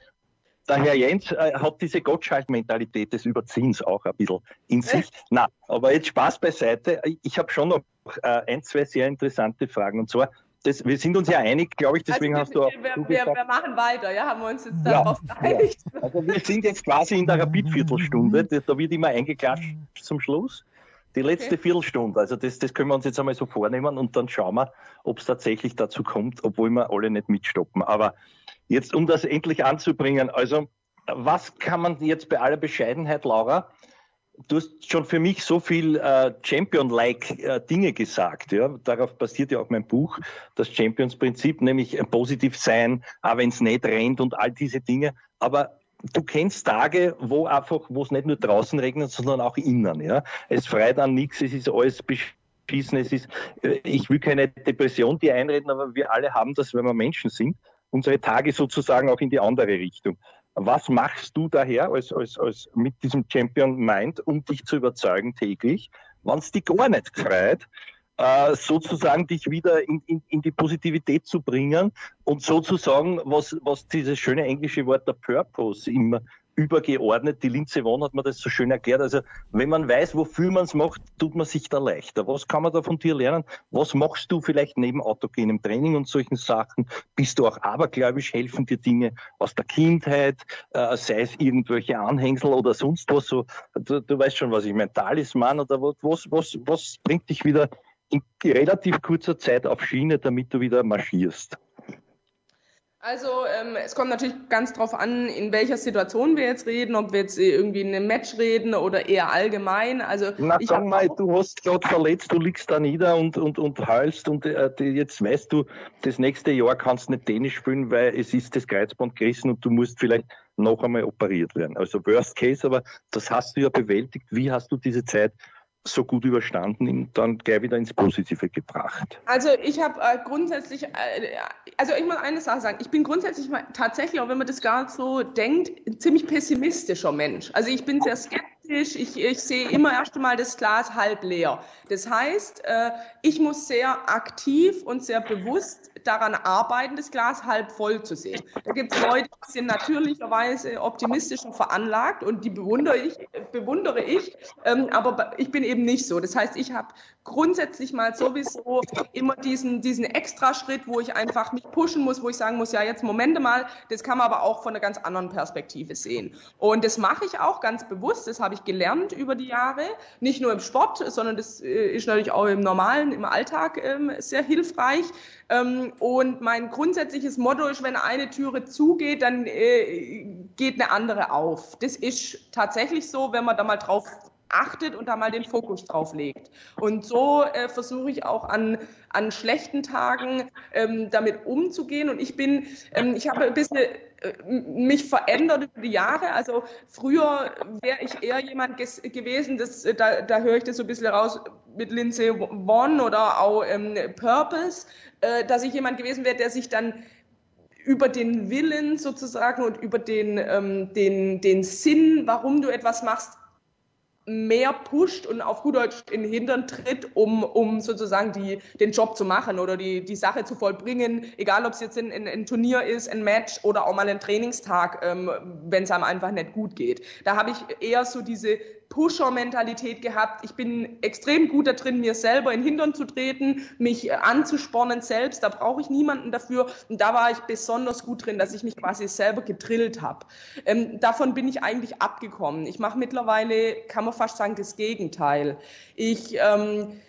der Herr Jens äh, hat diese Gottschalk-Mentalität des Überziehens auch ein bisschen in sich. Na, aber jetzt Spaß beiseite. Ich habe schon noch äh, ein, zwei sehr interessante Fragen. Und zwar, das, wir sind uns ja einig, glaube ich, deswegen also wir, hast du auch. Wir, wir, wir, machen weiter, ja, haben wir uns jetzt darauf ja, geeinigt. Ja. Also wir sind jetzt quasi in der Rapid-Viertelstunde. Da wird immer eingeklatscht zum Schluss. Die letzte okay. Viertelstunde, also das, das können wir uns jetzt einmal so vornehmen und dann schauen wir, ob es tatsächlich dazu kommt, obwohl wir alle nicht mitstoppen. Aber jetzt, um das endlich anzubringen, also was kann man jetzt bei aller Bescheidenheit, Laura, du hast schon für mich so viel äh, Champion-like äh, Dinge gesagt. Ja? Darauf basiert ja auch mein Buch, das Champions-Prinzip, nämlich äh, positiv sein, auch wenn es nicht rennt und all diese Dinge. Aber du kennst Tage, wo einfach, wo es nicht nur draußen regnet, sondern auch innen. Ja? Es freit an nichts, es ist alles beschissen, es ist, äh, ich will keine Depression dir einreden, aber wir alle haben das, wenn wir Menschen sind. Unsere Tage sozusagen auch in die andere Richtung. Was machst du daher als, als, als mit diesem Champion Mind, um dich zu überzeugen täglich, wenn es dich gar nicht freut, äh, sozusagen dich wieder in, in, in die Positivität zu bringen und sozusagen, was, was dieses schöne englische Wort der Purpose immer übergeordnet. Die Linze Won hat mir das so schön erklärt. Also wenn man weiß, wofür man es macht, tut man sich da leichter. Was kann man da von dir lernen? Was machst du vielleicht neben autogenem Training und solchen Sachen? Bist du auch abergläubisch? Helfen dir Dinge aus der Kindheit, äh, sei es irgendwelche Anhängsel oder sonst was? So, du, du weißt schon, was ich meine. Talisman oder was, was, was bringt dich wieder in relativ kurzer Zeit auf Schiene, damit du wieder marschierst? Also ähm, es kommt natürlich ganz drauf an, in welcher Situation wir jetzt reden, ob wir jetzt irgendwie in einem Match reden oder eher allgemein. Also Na, sag mal, du hast gerade verletzt, du liegst da nieder und, und, und heulst und äh, jetzt weißt du, das nächste Jahr kannst du nicht Tennis spielen, weil es ist das Kreuzband gerissen und du musst vielleicht noch einmal operiert werden. Also Worst Case, aber das hast du ja bewältigt. Wie hast du diese Zeit so gut überstanden und dann gleich wieder ins Positive gebracht? Also ich habe äh, grundsätzlich, äh, also ich muss eine Sache sagen, ich bin grundsätzlich mal, tatsächlich, auch wenn man das gar so denkt, ein ziemlich pessimistischer Mensch. Also ich bin sehr skeptisch, ich, ich sehe immer erst einmal das Glas halb leer. Das heißt, äh, ich muss sehr aktiv und sehr bewusst daran arbeiten, das Glas halb voll zu sehen. Da gibt es Leute, die sind natürlicherweise optimistisch und veranlagt und die bewundere ich, bewundere ich ähm, aber ich bin eben nicht so. Das heißt, ich habe grundsätzlich mal sowieso immer diesen, diesen Extraschritt, wo ich einfach mich pushen muss, wo ich sagen muss, ja, jetzt Momente mal, das kann man aber auch von einer ganz anderen Perspektive sehen. Und das mache ich auch ganz bewusst, das habe ich gelernt über die Jahre, nicht nur im Sport, sondern das äh, ist natürlich auch im normalen, im Alltag ähm, sehr hilfreich. Ähm, und mein grundsätzliches Motto ist, wenn eine Türe zugeht, dann äh, geht eine andere auf. Das ist tatsächlich so, wenn man da mal drauf achtet und da mal den Fokus drauf legt. Und so äh, versuche ich auch an, an schlechten Tagen ähm, damit umzugehen. Und ich bin, ähm, ich habe ein bisschen äh, mich verändert über die Jahre. Also früher wäre ich eher jemand gewesen, das, äh, da, da höre ich das so ein bisschen raus mit Lindsay One oder auch ähm, Purpose, äh, dass ich jemand gewesen wäre, der sich dann über den Willen sozusagen und über den, ähm, den, den Sinn, warum du etwas machst, mehr pusht und auf gut Deutsch in den Hintern tritt, um, um sozusagen die, den Job zu machen oder die, die Sache zu vollbringen, egal ob es jetzt ein, ein, ein Turnier ist, ein Match oder auch mal ein Trainingstag, ähm, wenn es einem einfach nicht gut geht. Da habe ich eher so diese Pusher-Mentalität gehabt. Ich bin extrem gut da drin, mir selber in den Hintern zu treten, mich anzuspornen selbst. Da brauche ich niemanden dafür. Und da war ich besonders gut drin, dass ich mich quasi selber gedrillt habe. Ähm, davon bin ich eigentlich abgekommen. Ich mache mittlerweile, kann man fast sagen, das Gegenteil. Ich ähm,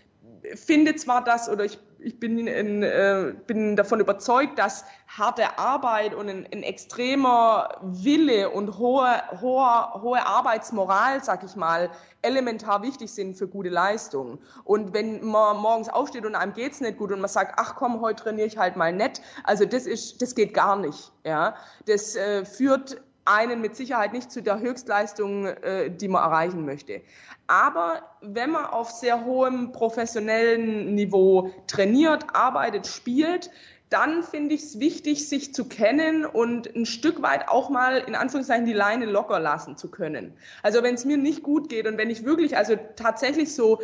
finde zwar das, oder ich ich bin, in, äh, bin davon überzeugt, dass harte Arbeit und ein, ein extremer Wille und hohe, hohe, hohe Arbeitsmoral, sag ich mal, elementar wichtig sind für gute Leistungen. Und wenn man morgens aufsteht und einem geht's nicht gut und man sagt, ach komm, heute trainiere ich halt mal nett, also das ist, das geht gar nicht. Ja, das äh, führt einen mit Sicherheit nicht zu der Höchstleistung, äh, die man erreichen möchte. Aber wenn man auf sehr hohem professionellen Niveau trainiert, arbeitet, spielt, dann finde ich es wichtig, sich zu kennen und ein Stück weit auch mal in Anführungszeichen die Leine locker lassen zu können. Also wenn es mir nicht gut geht und wenn ich wirklich, also tatsächlich so,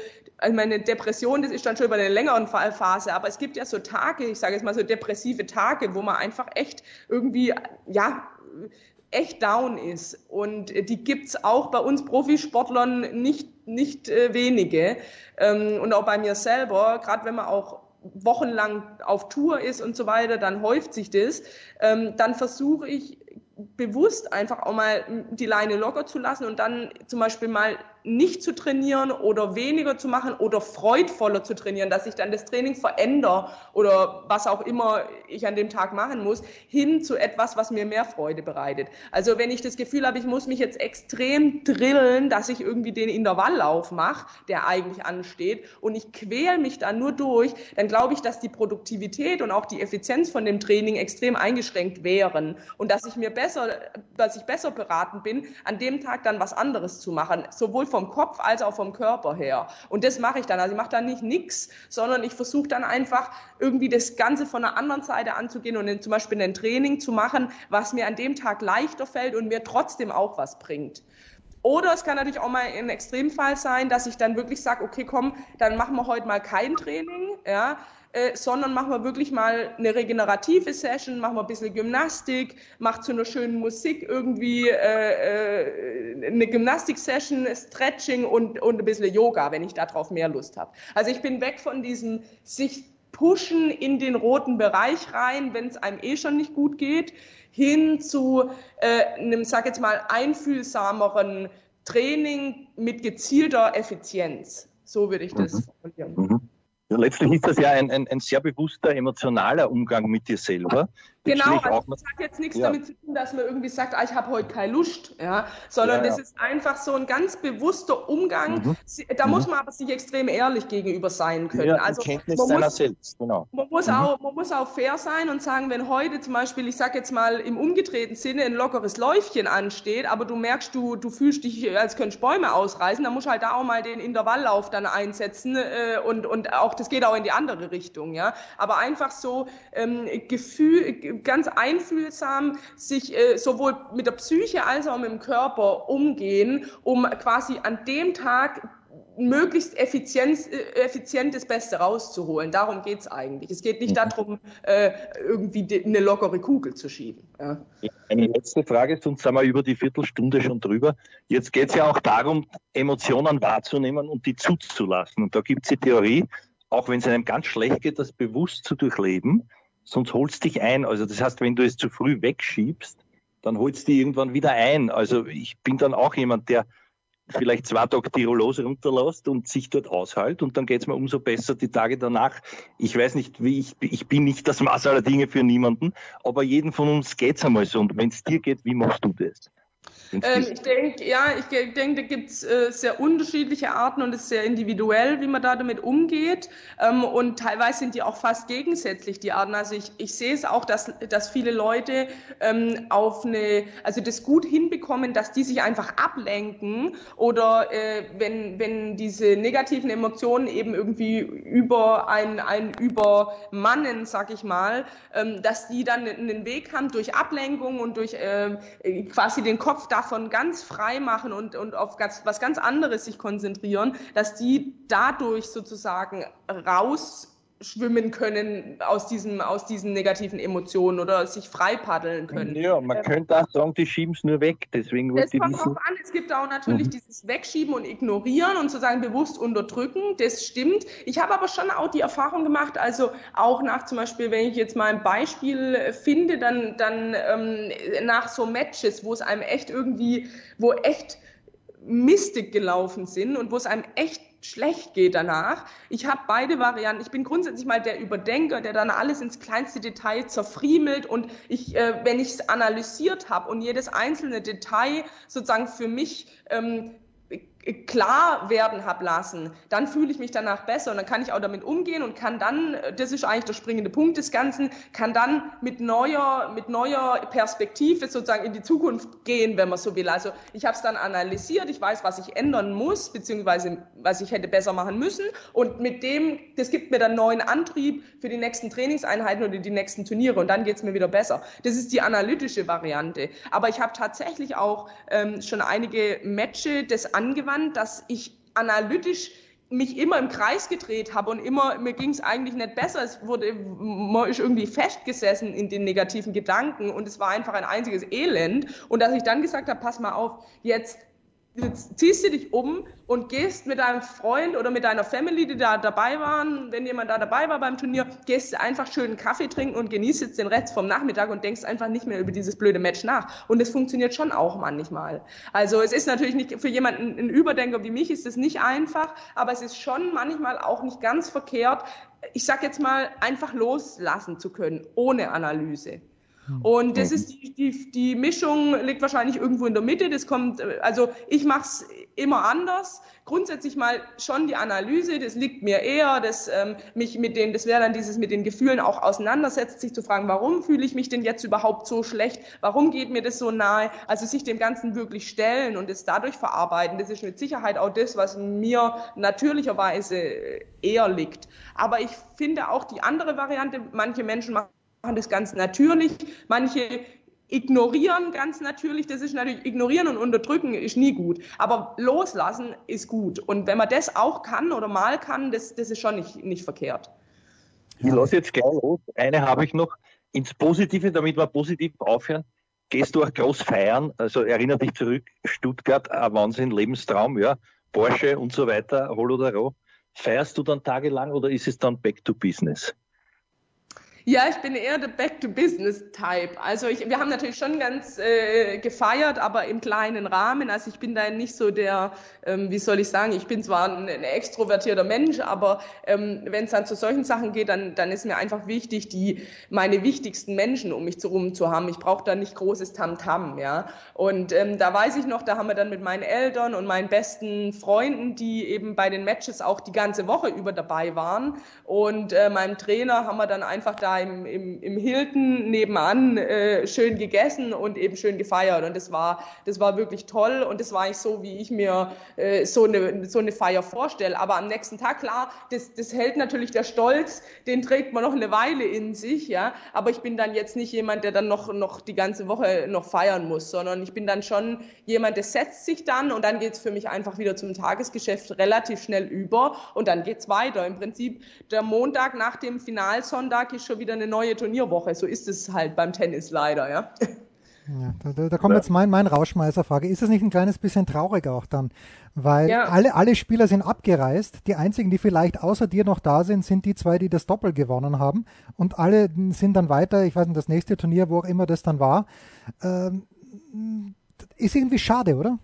meine Depression, das ist dann schon über eine längere Phase, aber es gibt ja so Tage, ich sage jetzt mal so depressive Tage, wo man einfach echt irgendwie, ja, echt down ist. Und die gibt's auch bei uns Profisportlern nicht, nicht äh, wenige. Ähm, und auch bei mir selber, gerade wenn man auch wochenlang auf Tour ist und so weiter, dann häuft sich das. Ähm, dann versuche ich bewusst einfach auch mal die Leine locker zu lassen und dann zum Beispiel mal nicht zu trainieren oder weniger zu machen oder freudvoller zu trainieren, dass ich dann das Training verändere oder was auch immer ich an dem Tag machen muss, hin zu etwas, was mir mehr Freude bereitet. Also wenn ich das Gefühl habe, ich muss mich jetzt extrem drillen, dass ich irgendwie den Intervalllauf mache, der eigentlich ansteht und ich quäle mich da nur durch, dann glaube ich, dass die Produktivität und auch die Effizienz von dem Training extrem eingeschränkt wären und dass ich mir besser, dass ich besser beraten bin, an dem Tag dann was anderes zu machen, sowohl vom Kopf als auch vom Körper her. Und das mache ich dann. Also ich mache dann nicht nichts, sondern ich versuche dann einfach irgendwie das Ganze von einer anderen Seite anzugehen und zum Beispiel ein Training zu machen, was mir an dem Tag leichter fällt und mir trotzdem auch was bringt. Oder es kann natürlich auch mal ein Extremfall sein, dass ich dann wirklich sage, okay, komm, dann machen wir heute mal kein Training, ja, äh, sondern machen wir wirklich mal eine regenerative Session, machen wir ein bisschen Gymnastik, macht zu einer schönen Musik irgendwie äh, äh, eine Gymnastik-Session, Stretching und, und ein bisschen Yoga, wenn ich darauf mehr Lust habe. Also ich bin weg von diesem sich pushen in den roten Bereich rein, wenn es einem eh schon nicht gut geht, hin zu äh, einem, sag jetzt mal, einfühlsameren Training mit gezielter Effizienz. So würde ich das mhm. formulieren. Letztlich ist das ja ein, ein, ein sehr bewusster emotionaler Umgang mit dir selber. Genau, also das hat jetzt nichts ja. damit zu tun, dass man irgendwie sagt, ah, ich habe heute keine Lust, ja, sondern ja, ja. das ist einfach so ein ganz bewusster Umgang. Mhm. Da mhm. muss man aber sich extrem ehrlich gegenüber sein können. Also Kenntnis man muss, selbst, genau. Man muss, mhm. auch, man muss auch fair sein und sagen, wenn heute zum Beispiel, ich sage jetzt mal im umgedrehten Sinne, ein lockeres Läufchen ansteht, aber du merkst, du, du fühlst dich, als könntest Bäume ausreißen, dann musst du halt da auch mal den Intervalllauf dann einsetzen äh, und, und auch, das geht auch in die andere Richtung, ja. Aber einfach so ähm, Gefühl, ganz einfühlsam sich äh, sowohl mit der Psyche als auch mit dem Körper umgehen, um quasi an dem Tag möglichst effizient, äh, effizient das Beste rauszuholen. Darum geht es eigentlich. Es geht nicht mhm. darum, äh, irgendwie eine lockere Kugel zu schieben. Ja. Eine letzte Frage, sonst sind wir über die Viertelstunde schon drüber. Jetzt geht es ja auch darum, Emotionen wahrzunehmen und die zuzulassen. Und da gibt es die Theorie, auch wenn es einem ganz schlecht geht, das bewusst zu durchleben sonst holst dich ein. Also das heißt, wenn du es zu früh wegschiebst, dann holst du irgendwann wieder ein. Also ich bin dann auch jemand, der vielleicht zwei Tage Tirolose runterlässt und sich dort aushält und dann geht's mir umso besser die Tage danach. Ich weiß nicht, wie ich, ich bin nicht das Maß aller Dinge für niemanden, aber jeden von uns geht's einmal so und wenn es dir geht, wie machst du das? Ähm, ich denke, ja, ich denke, da gibt es äh, sehr unterschiedliche Arten und es ist sehr individuell, wie man da damit umgeht. Ähm, und teilweise sind die auch fast gegensätzlich, die Arten. Also ich, ich sehe es auch, dass, dass viele Leute ähm, auf eine, also das gut hinbekommen, dass die sich einfach ablenken oder äh, wenn, wenn diese negativen Emotionen eben irgendwie über ein, ein Übermannen, sag ich mal, ähm, dass die dann einen Weg haben durch Ablenkung und durch äh, quasi den Kopf da davon ganz frei machen und, und auf ganz, was ganz anderes sich konzentrieren, dass die dadurch sozusagen raus schwimmen können aus, diesem, aus diesen negativen Emotionen oder sich frei paddeln können. Ja, man ähm, könnte auch sagen, die schieben es nur weg. Deswegen das kommt drauf an. Es gibt auch natürlich mhm. dieses Wegschieben und Ignorieren und sozusagen bewusst unterdrücken. Das stimmt. Ich habe aber schon auch die Erfahrung gemacht, also auch nach zum Beispiel, wenn ich jetzt mal ein Beispiel finde, dann, dann ähm, nach so Matches, wo es einem echt irgendwie, wo echt mistig gelaufen sind und wo es einem echt schlecht geht danach. Ich habe beide Varianten. Ich bin grundsätzlich mal der Überdenker, der dann alles ins kleinste Detail zerfriemelt und ich, äh, wenn ich es analysiert habe und jedes einzelne Detail sozusagen für mich ähm, klar werden habe lassen, dann fühle ich mich danach besser und dann kann ich auch damit umgehen und kann dann, das ist eigentlich der springende Punkt des Ganzen, kann dann mit neuer, mit neuer Perspektive sozusagen in die Zukunft gehen, wenn man so will. Also ich habe es dann analysiert, ich weiß, was ich ändern muss, beziehungsweise was ich hätte besser machen müssen und mit dem, das gibt mir dann neuen Antrieb für die nächsten Trainingseinheiten oder die nächsten Turniere und dann geht es mir wieder besser. Das ist die analytische Variante. Aber ich habe tatsächlich auch ähm, schon einige Matches das angewandt, daran, dass ich analytisch mich immer im Kreis gedreht habe und immer, mir ging es eigentlich nicht besser. Es wurde, man ist irgendwie festgesessen in den negativen Gedanken und es war einfach ein einziges Elend. Und dass ich dann gesagt habe, pass mal auf, jetzt jetzt ziehst du dich um und gehst mit deinem Freund oder mit deiner Family, die da dabei waren, wenn jemand da dabei war beim Turnier, gehst du einfach schön einen Kaffee trinken und genießt jetzt den Rest vom Nachmittag und denkst einfach nicht mehr über dieses blöde Match nach. Und es funktioniert schon auch manchmal. Also es ist natürlich nicht, für jemanden, ein Überdenker wie mich ist es nicht einfach, aber es ist schon manchmal auch nicht ganz verkehrt, ich sag jetzt mal, einfach loslassen zu können, ohne Analyse. Hm. Und das ist die, die, die Mischung liegt wahrscheinlich irgendwo in der Mitte. Das kommt, also ich mache es immer anders. Grundsätzlich mal schon die Analyse, das liegt mir eher, dass ähm, mich mit den, das wäre dann dieses mit den Gefühlen auch auseinandersetzt, sich zu fragen, warum fühle ich mich denn jetzt überhaupt so schlecht? Warum geht mir das so nahe? Also sich dem Ganzen wirklich stellen und es dadurch verarbeiten. Das ist mit Sicherheit auch das, was mir natürlicherweise eher liegt. Aber ich finde auch die andere Variante, manche Menschen machen machen das ganz natürlich. Manche ignorieren ganz natürlich. Das ist natürlich, ignorieren und unterdrücken ist nie gut. Aber loslassen ist gut. Und wenn man das auch kann oder mal kann, das, das ist schon nicht, nicht verkehrt. Ich lasse jetzt gleich los. Eine habe ich noch ins Positive, damit wir positiv aufhören. Gehst du auch groß feiern? Also erinnere dich zurück, Stuttgart, ein Wahnsinn, Lebenstraum, ja, Porsche und so weiter, Hol oder Roh. Feierst du dann tagelang oder ist es dann back to business? Ja, ich bin eher der Back-to-Business-Type. Also ich, wir haben natürlich schon ganz äh, gefeiert, aber im kleinen Rahmen. Also ich bin da nicht so der, ähm, wie soll ich sagen, ich bin zwar ein, ein extrovertierter Mensch, aber ähm, wenn es dann zu solchen Sachen geht, dann, dann ist mir einfach wichtig, die meine wichtigsten Menschen um mich herum zu haben. Ich brauche da nicht großes Tamtam, -Tam, ja. Und ähm, da weiß ich noch, da haben wir dann mit meinen Eltern und meinen besten Freunden, die eben bei den Matches auch die ganze Woche über dabei waren, und äh, meinem Trainer haben wir dann einfach da im, im, im Hilton nebenan äh, schön gegessen und eben schön gefeiert. Und das war, das war wirklich toll und das war eigentlich so, wie ich mir äh, so, eine, so eine Feier vorstelle. Aber am nächsten Tag, klar, das, das hält natürlich der Stolz, den trägt man noch eine Weile in sich, ja. Aber ich bin dann jetzt nicht jemand, der dann noch, noch die ganze Woche noch feiern muss, sondern ich bin dann schon jemand, der setzt sich dann und dann geht's für mich einfach wieder zum Tagesgeschäft relativ schnell über und dann geht's weiter. Im Prinzip, der Montag nach dem Finalsonntag ist schon wieder eine neue Turnierwoche. So ist es halt beim Tennis leider, ja. Ja, da, da kommt jetzt mein, mein Rauschmeißer-Frage. Ist es nicht ein kleines bisschen traurig auch dann? Weil ja. alle, alle Spieler sind abgereist. Die einzigen, die vielleicht außer dir noch da sind, sind die zwei, die das Doppel gewonnen haben. Und alle sind dann weiter, ich weiß nicht, das nächste Turnier, wo auch immer das dann war. Ähm, ist irgendwie schade, oder?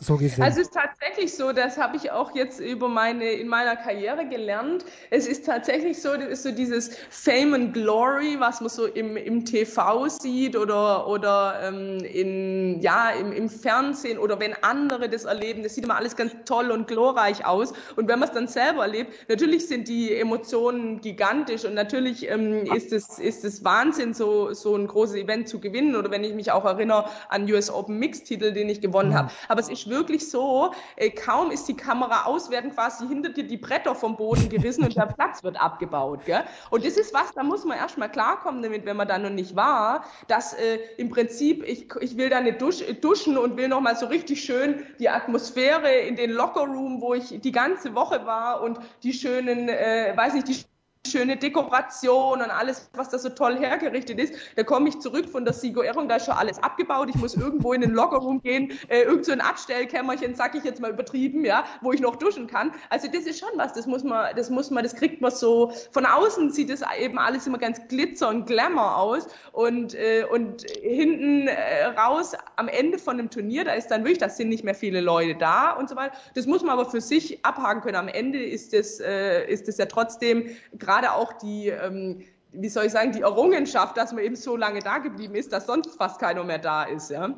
So gesehen. Also es ist tatsächlich so, das habe ich auch jetzt über meine, in meiner Karriere gelernt. Es ist tatsächlich so, das ist so dieses Fame and Glory, was man so im, im TV sieht oder, oder ähm, in, ja, im, im Fernsehen oder wenn andere das erleben. Das sieht immer alles ganz toll und glorreich aus. Und wenn man es dann selber erlebt, natürlich sind die Emotionen gigantisch und natürlich ähm, ist es, ist es Wahnsinn, so, so ein großes Event zu gewinnen. Oder wenn ich mich auch erinnere an US Open Mix Titel, den ich gewonnen mhm. habe. Aber es ist wirklich so, äh, kaum ist die Kamera aus, werden quasi hinter dir die Bretter vom Boden gerissen und der Platz wird abgebaut. Gell? Und das ist was, da muss man erstmal klarkommen damit, wenn man da noch nicht war, dass äh, im Prinzip, ich, ich will da nicht dusch, duschen und will nochmal so richtig schön die Atmosphäre in den Lockerroom, wo ich die ganze Woche war und die schönen, äh, weiß nicht, die schöne Dekoration und alles, was da so toll hergerichtet ist. Da komme ich zurück von der Siegerehrung, da ist schon alles abgebaut. Ich muss irgendwo in den Lockerroom gehen, äh, irgend so ein Abstellkämmerchen, sag ich jetzt mal übertrieben, ja, wo ich noch duschen kann. Also das ist schon was, das muss man, das muss man, das kriegt man so, von außen sieht das eben alles immer ganz glitzer und glamour aus und, äh, und hinten äh, raus am Ende von dem Turnier, da ist dann wirklich, da sind nicht mehr viele Leute da und so weiter. Das muss man aber für sich abhaken können. Am Ende ist das, äh, ist das ja trotzdem gerade auch die, ähm, wie soll ich sagen, die Errungenschaft, dass man eben so lange da geblieben ist, dass sonst fast keiner mehr da ist, ja.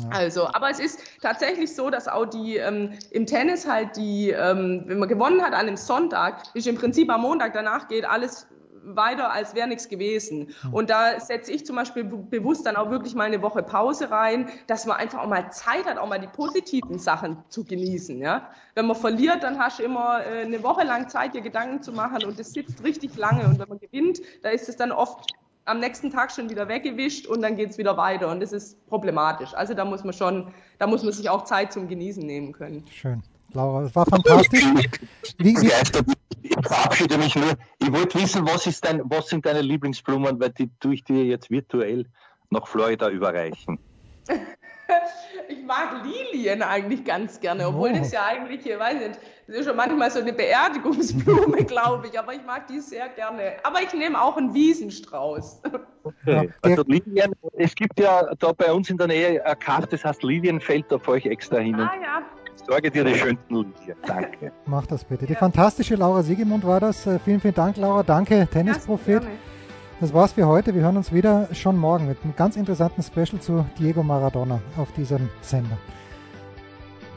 Ja. Also, aber es ist tatsächlich so, dass auch die ähm, im Tennis halt die, ähm, wenn man gewonnen hat an einem Sonntag, ist im Prinzip am Montag danach geht alles weiter, als wäre nichts gewesen. Hm. Und da setze ich zum Beispiel bewusst dann auch wirklich mal eine Woche Pause rein, dass man einfach auch mal Zeit hat, auch mal die positiven Sachen zu genießen. Ja? Wenn man verliert, dann hast du immer äh, eine Woche lang Zeit, dir Gedanken zu machen und es sitzt richtig lange. Und wenn man gewinnt, da ist es dann oft am nächsten Tag schon wieder weggewischt und dann geht es wieder weiter. Und das ist problematisch. Also da muss man schon, da muss man sich auch Zeit zum Genießen nehmen können. Schön. Laura, das war fantastisch. Wie, wie, verabschiede mich nur. Ich wollte wissen, was, ist dein, was sind deine Lieblingsblumen, weil die tue ich dir jetzt virtuell nach Florida überreichen. ich mag Lilien eigentlich ganz gerne, obwohl Oh. das ja eigentlich, ich weiß nicht, das ist schon manchmal so eine Beerdigungsblume, glaube ich, aber ich mag die sehr gerne. Aber ich nehme auch einen Wiesenstrauß. Okay. Also Lilien, es gibt ja da bei uns in der Nähe ein Kaff, das heißt Lilienfeld, da fahre ich extra hin Ah ja, sorge dir die schönsten Lilien. Danke. Mach das bitte. Die fantastische Laura Siegemund war das. Äh, Vielen, vielen Dank, Laura. Danke, Tennisprophet. Das war's für heute. Wir hören uns wieder schon morgen mit einem ganz interessanten Special zu Diego Maradona auf diesem Sender.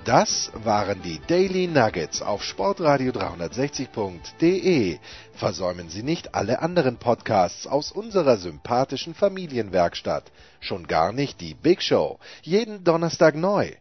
Das waren die Daily Nuggets auf Sportradio 360.de. Versäumen Sie nicht alle anderen Podcasts aus unserer sympathischen Familienwerkstatt. Schon gar nicht die Big Show. Jeden Donnerstag neu.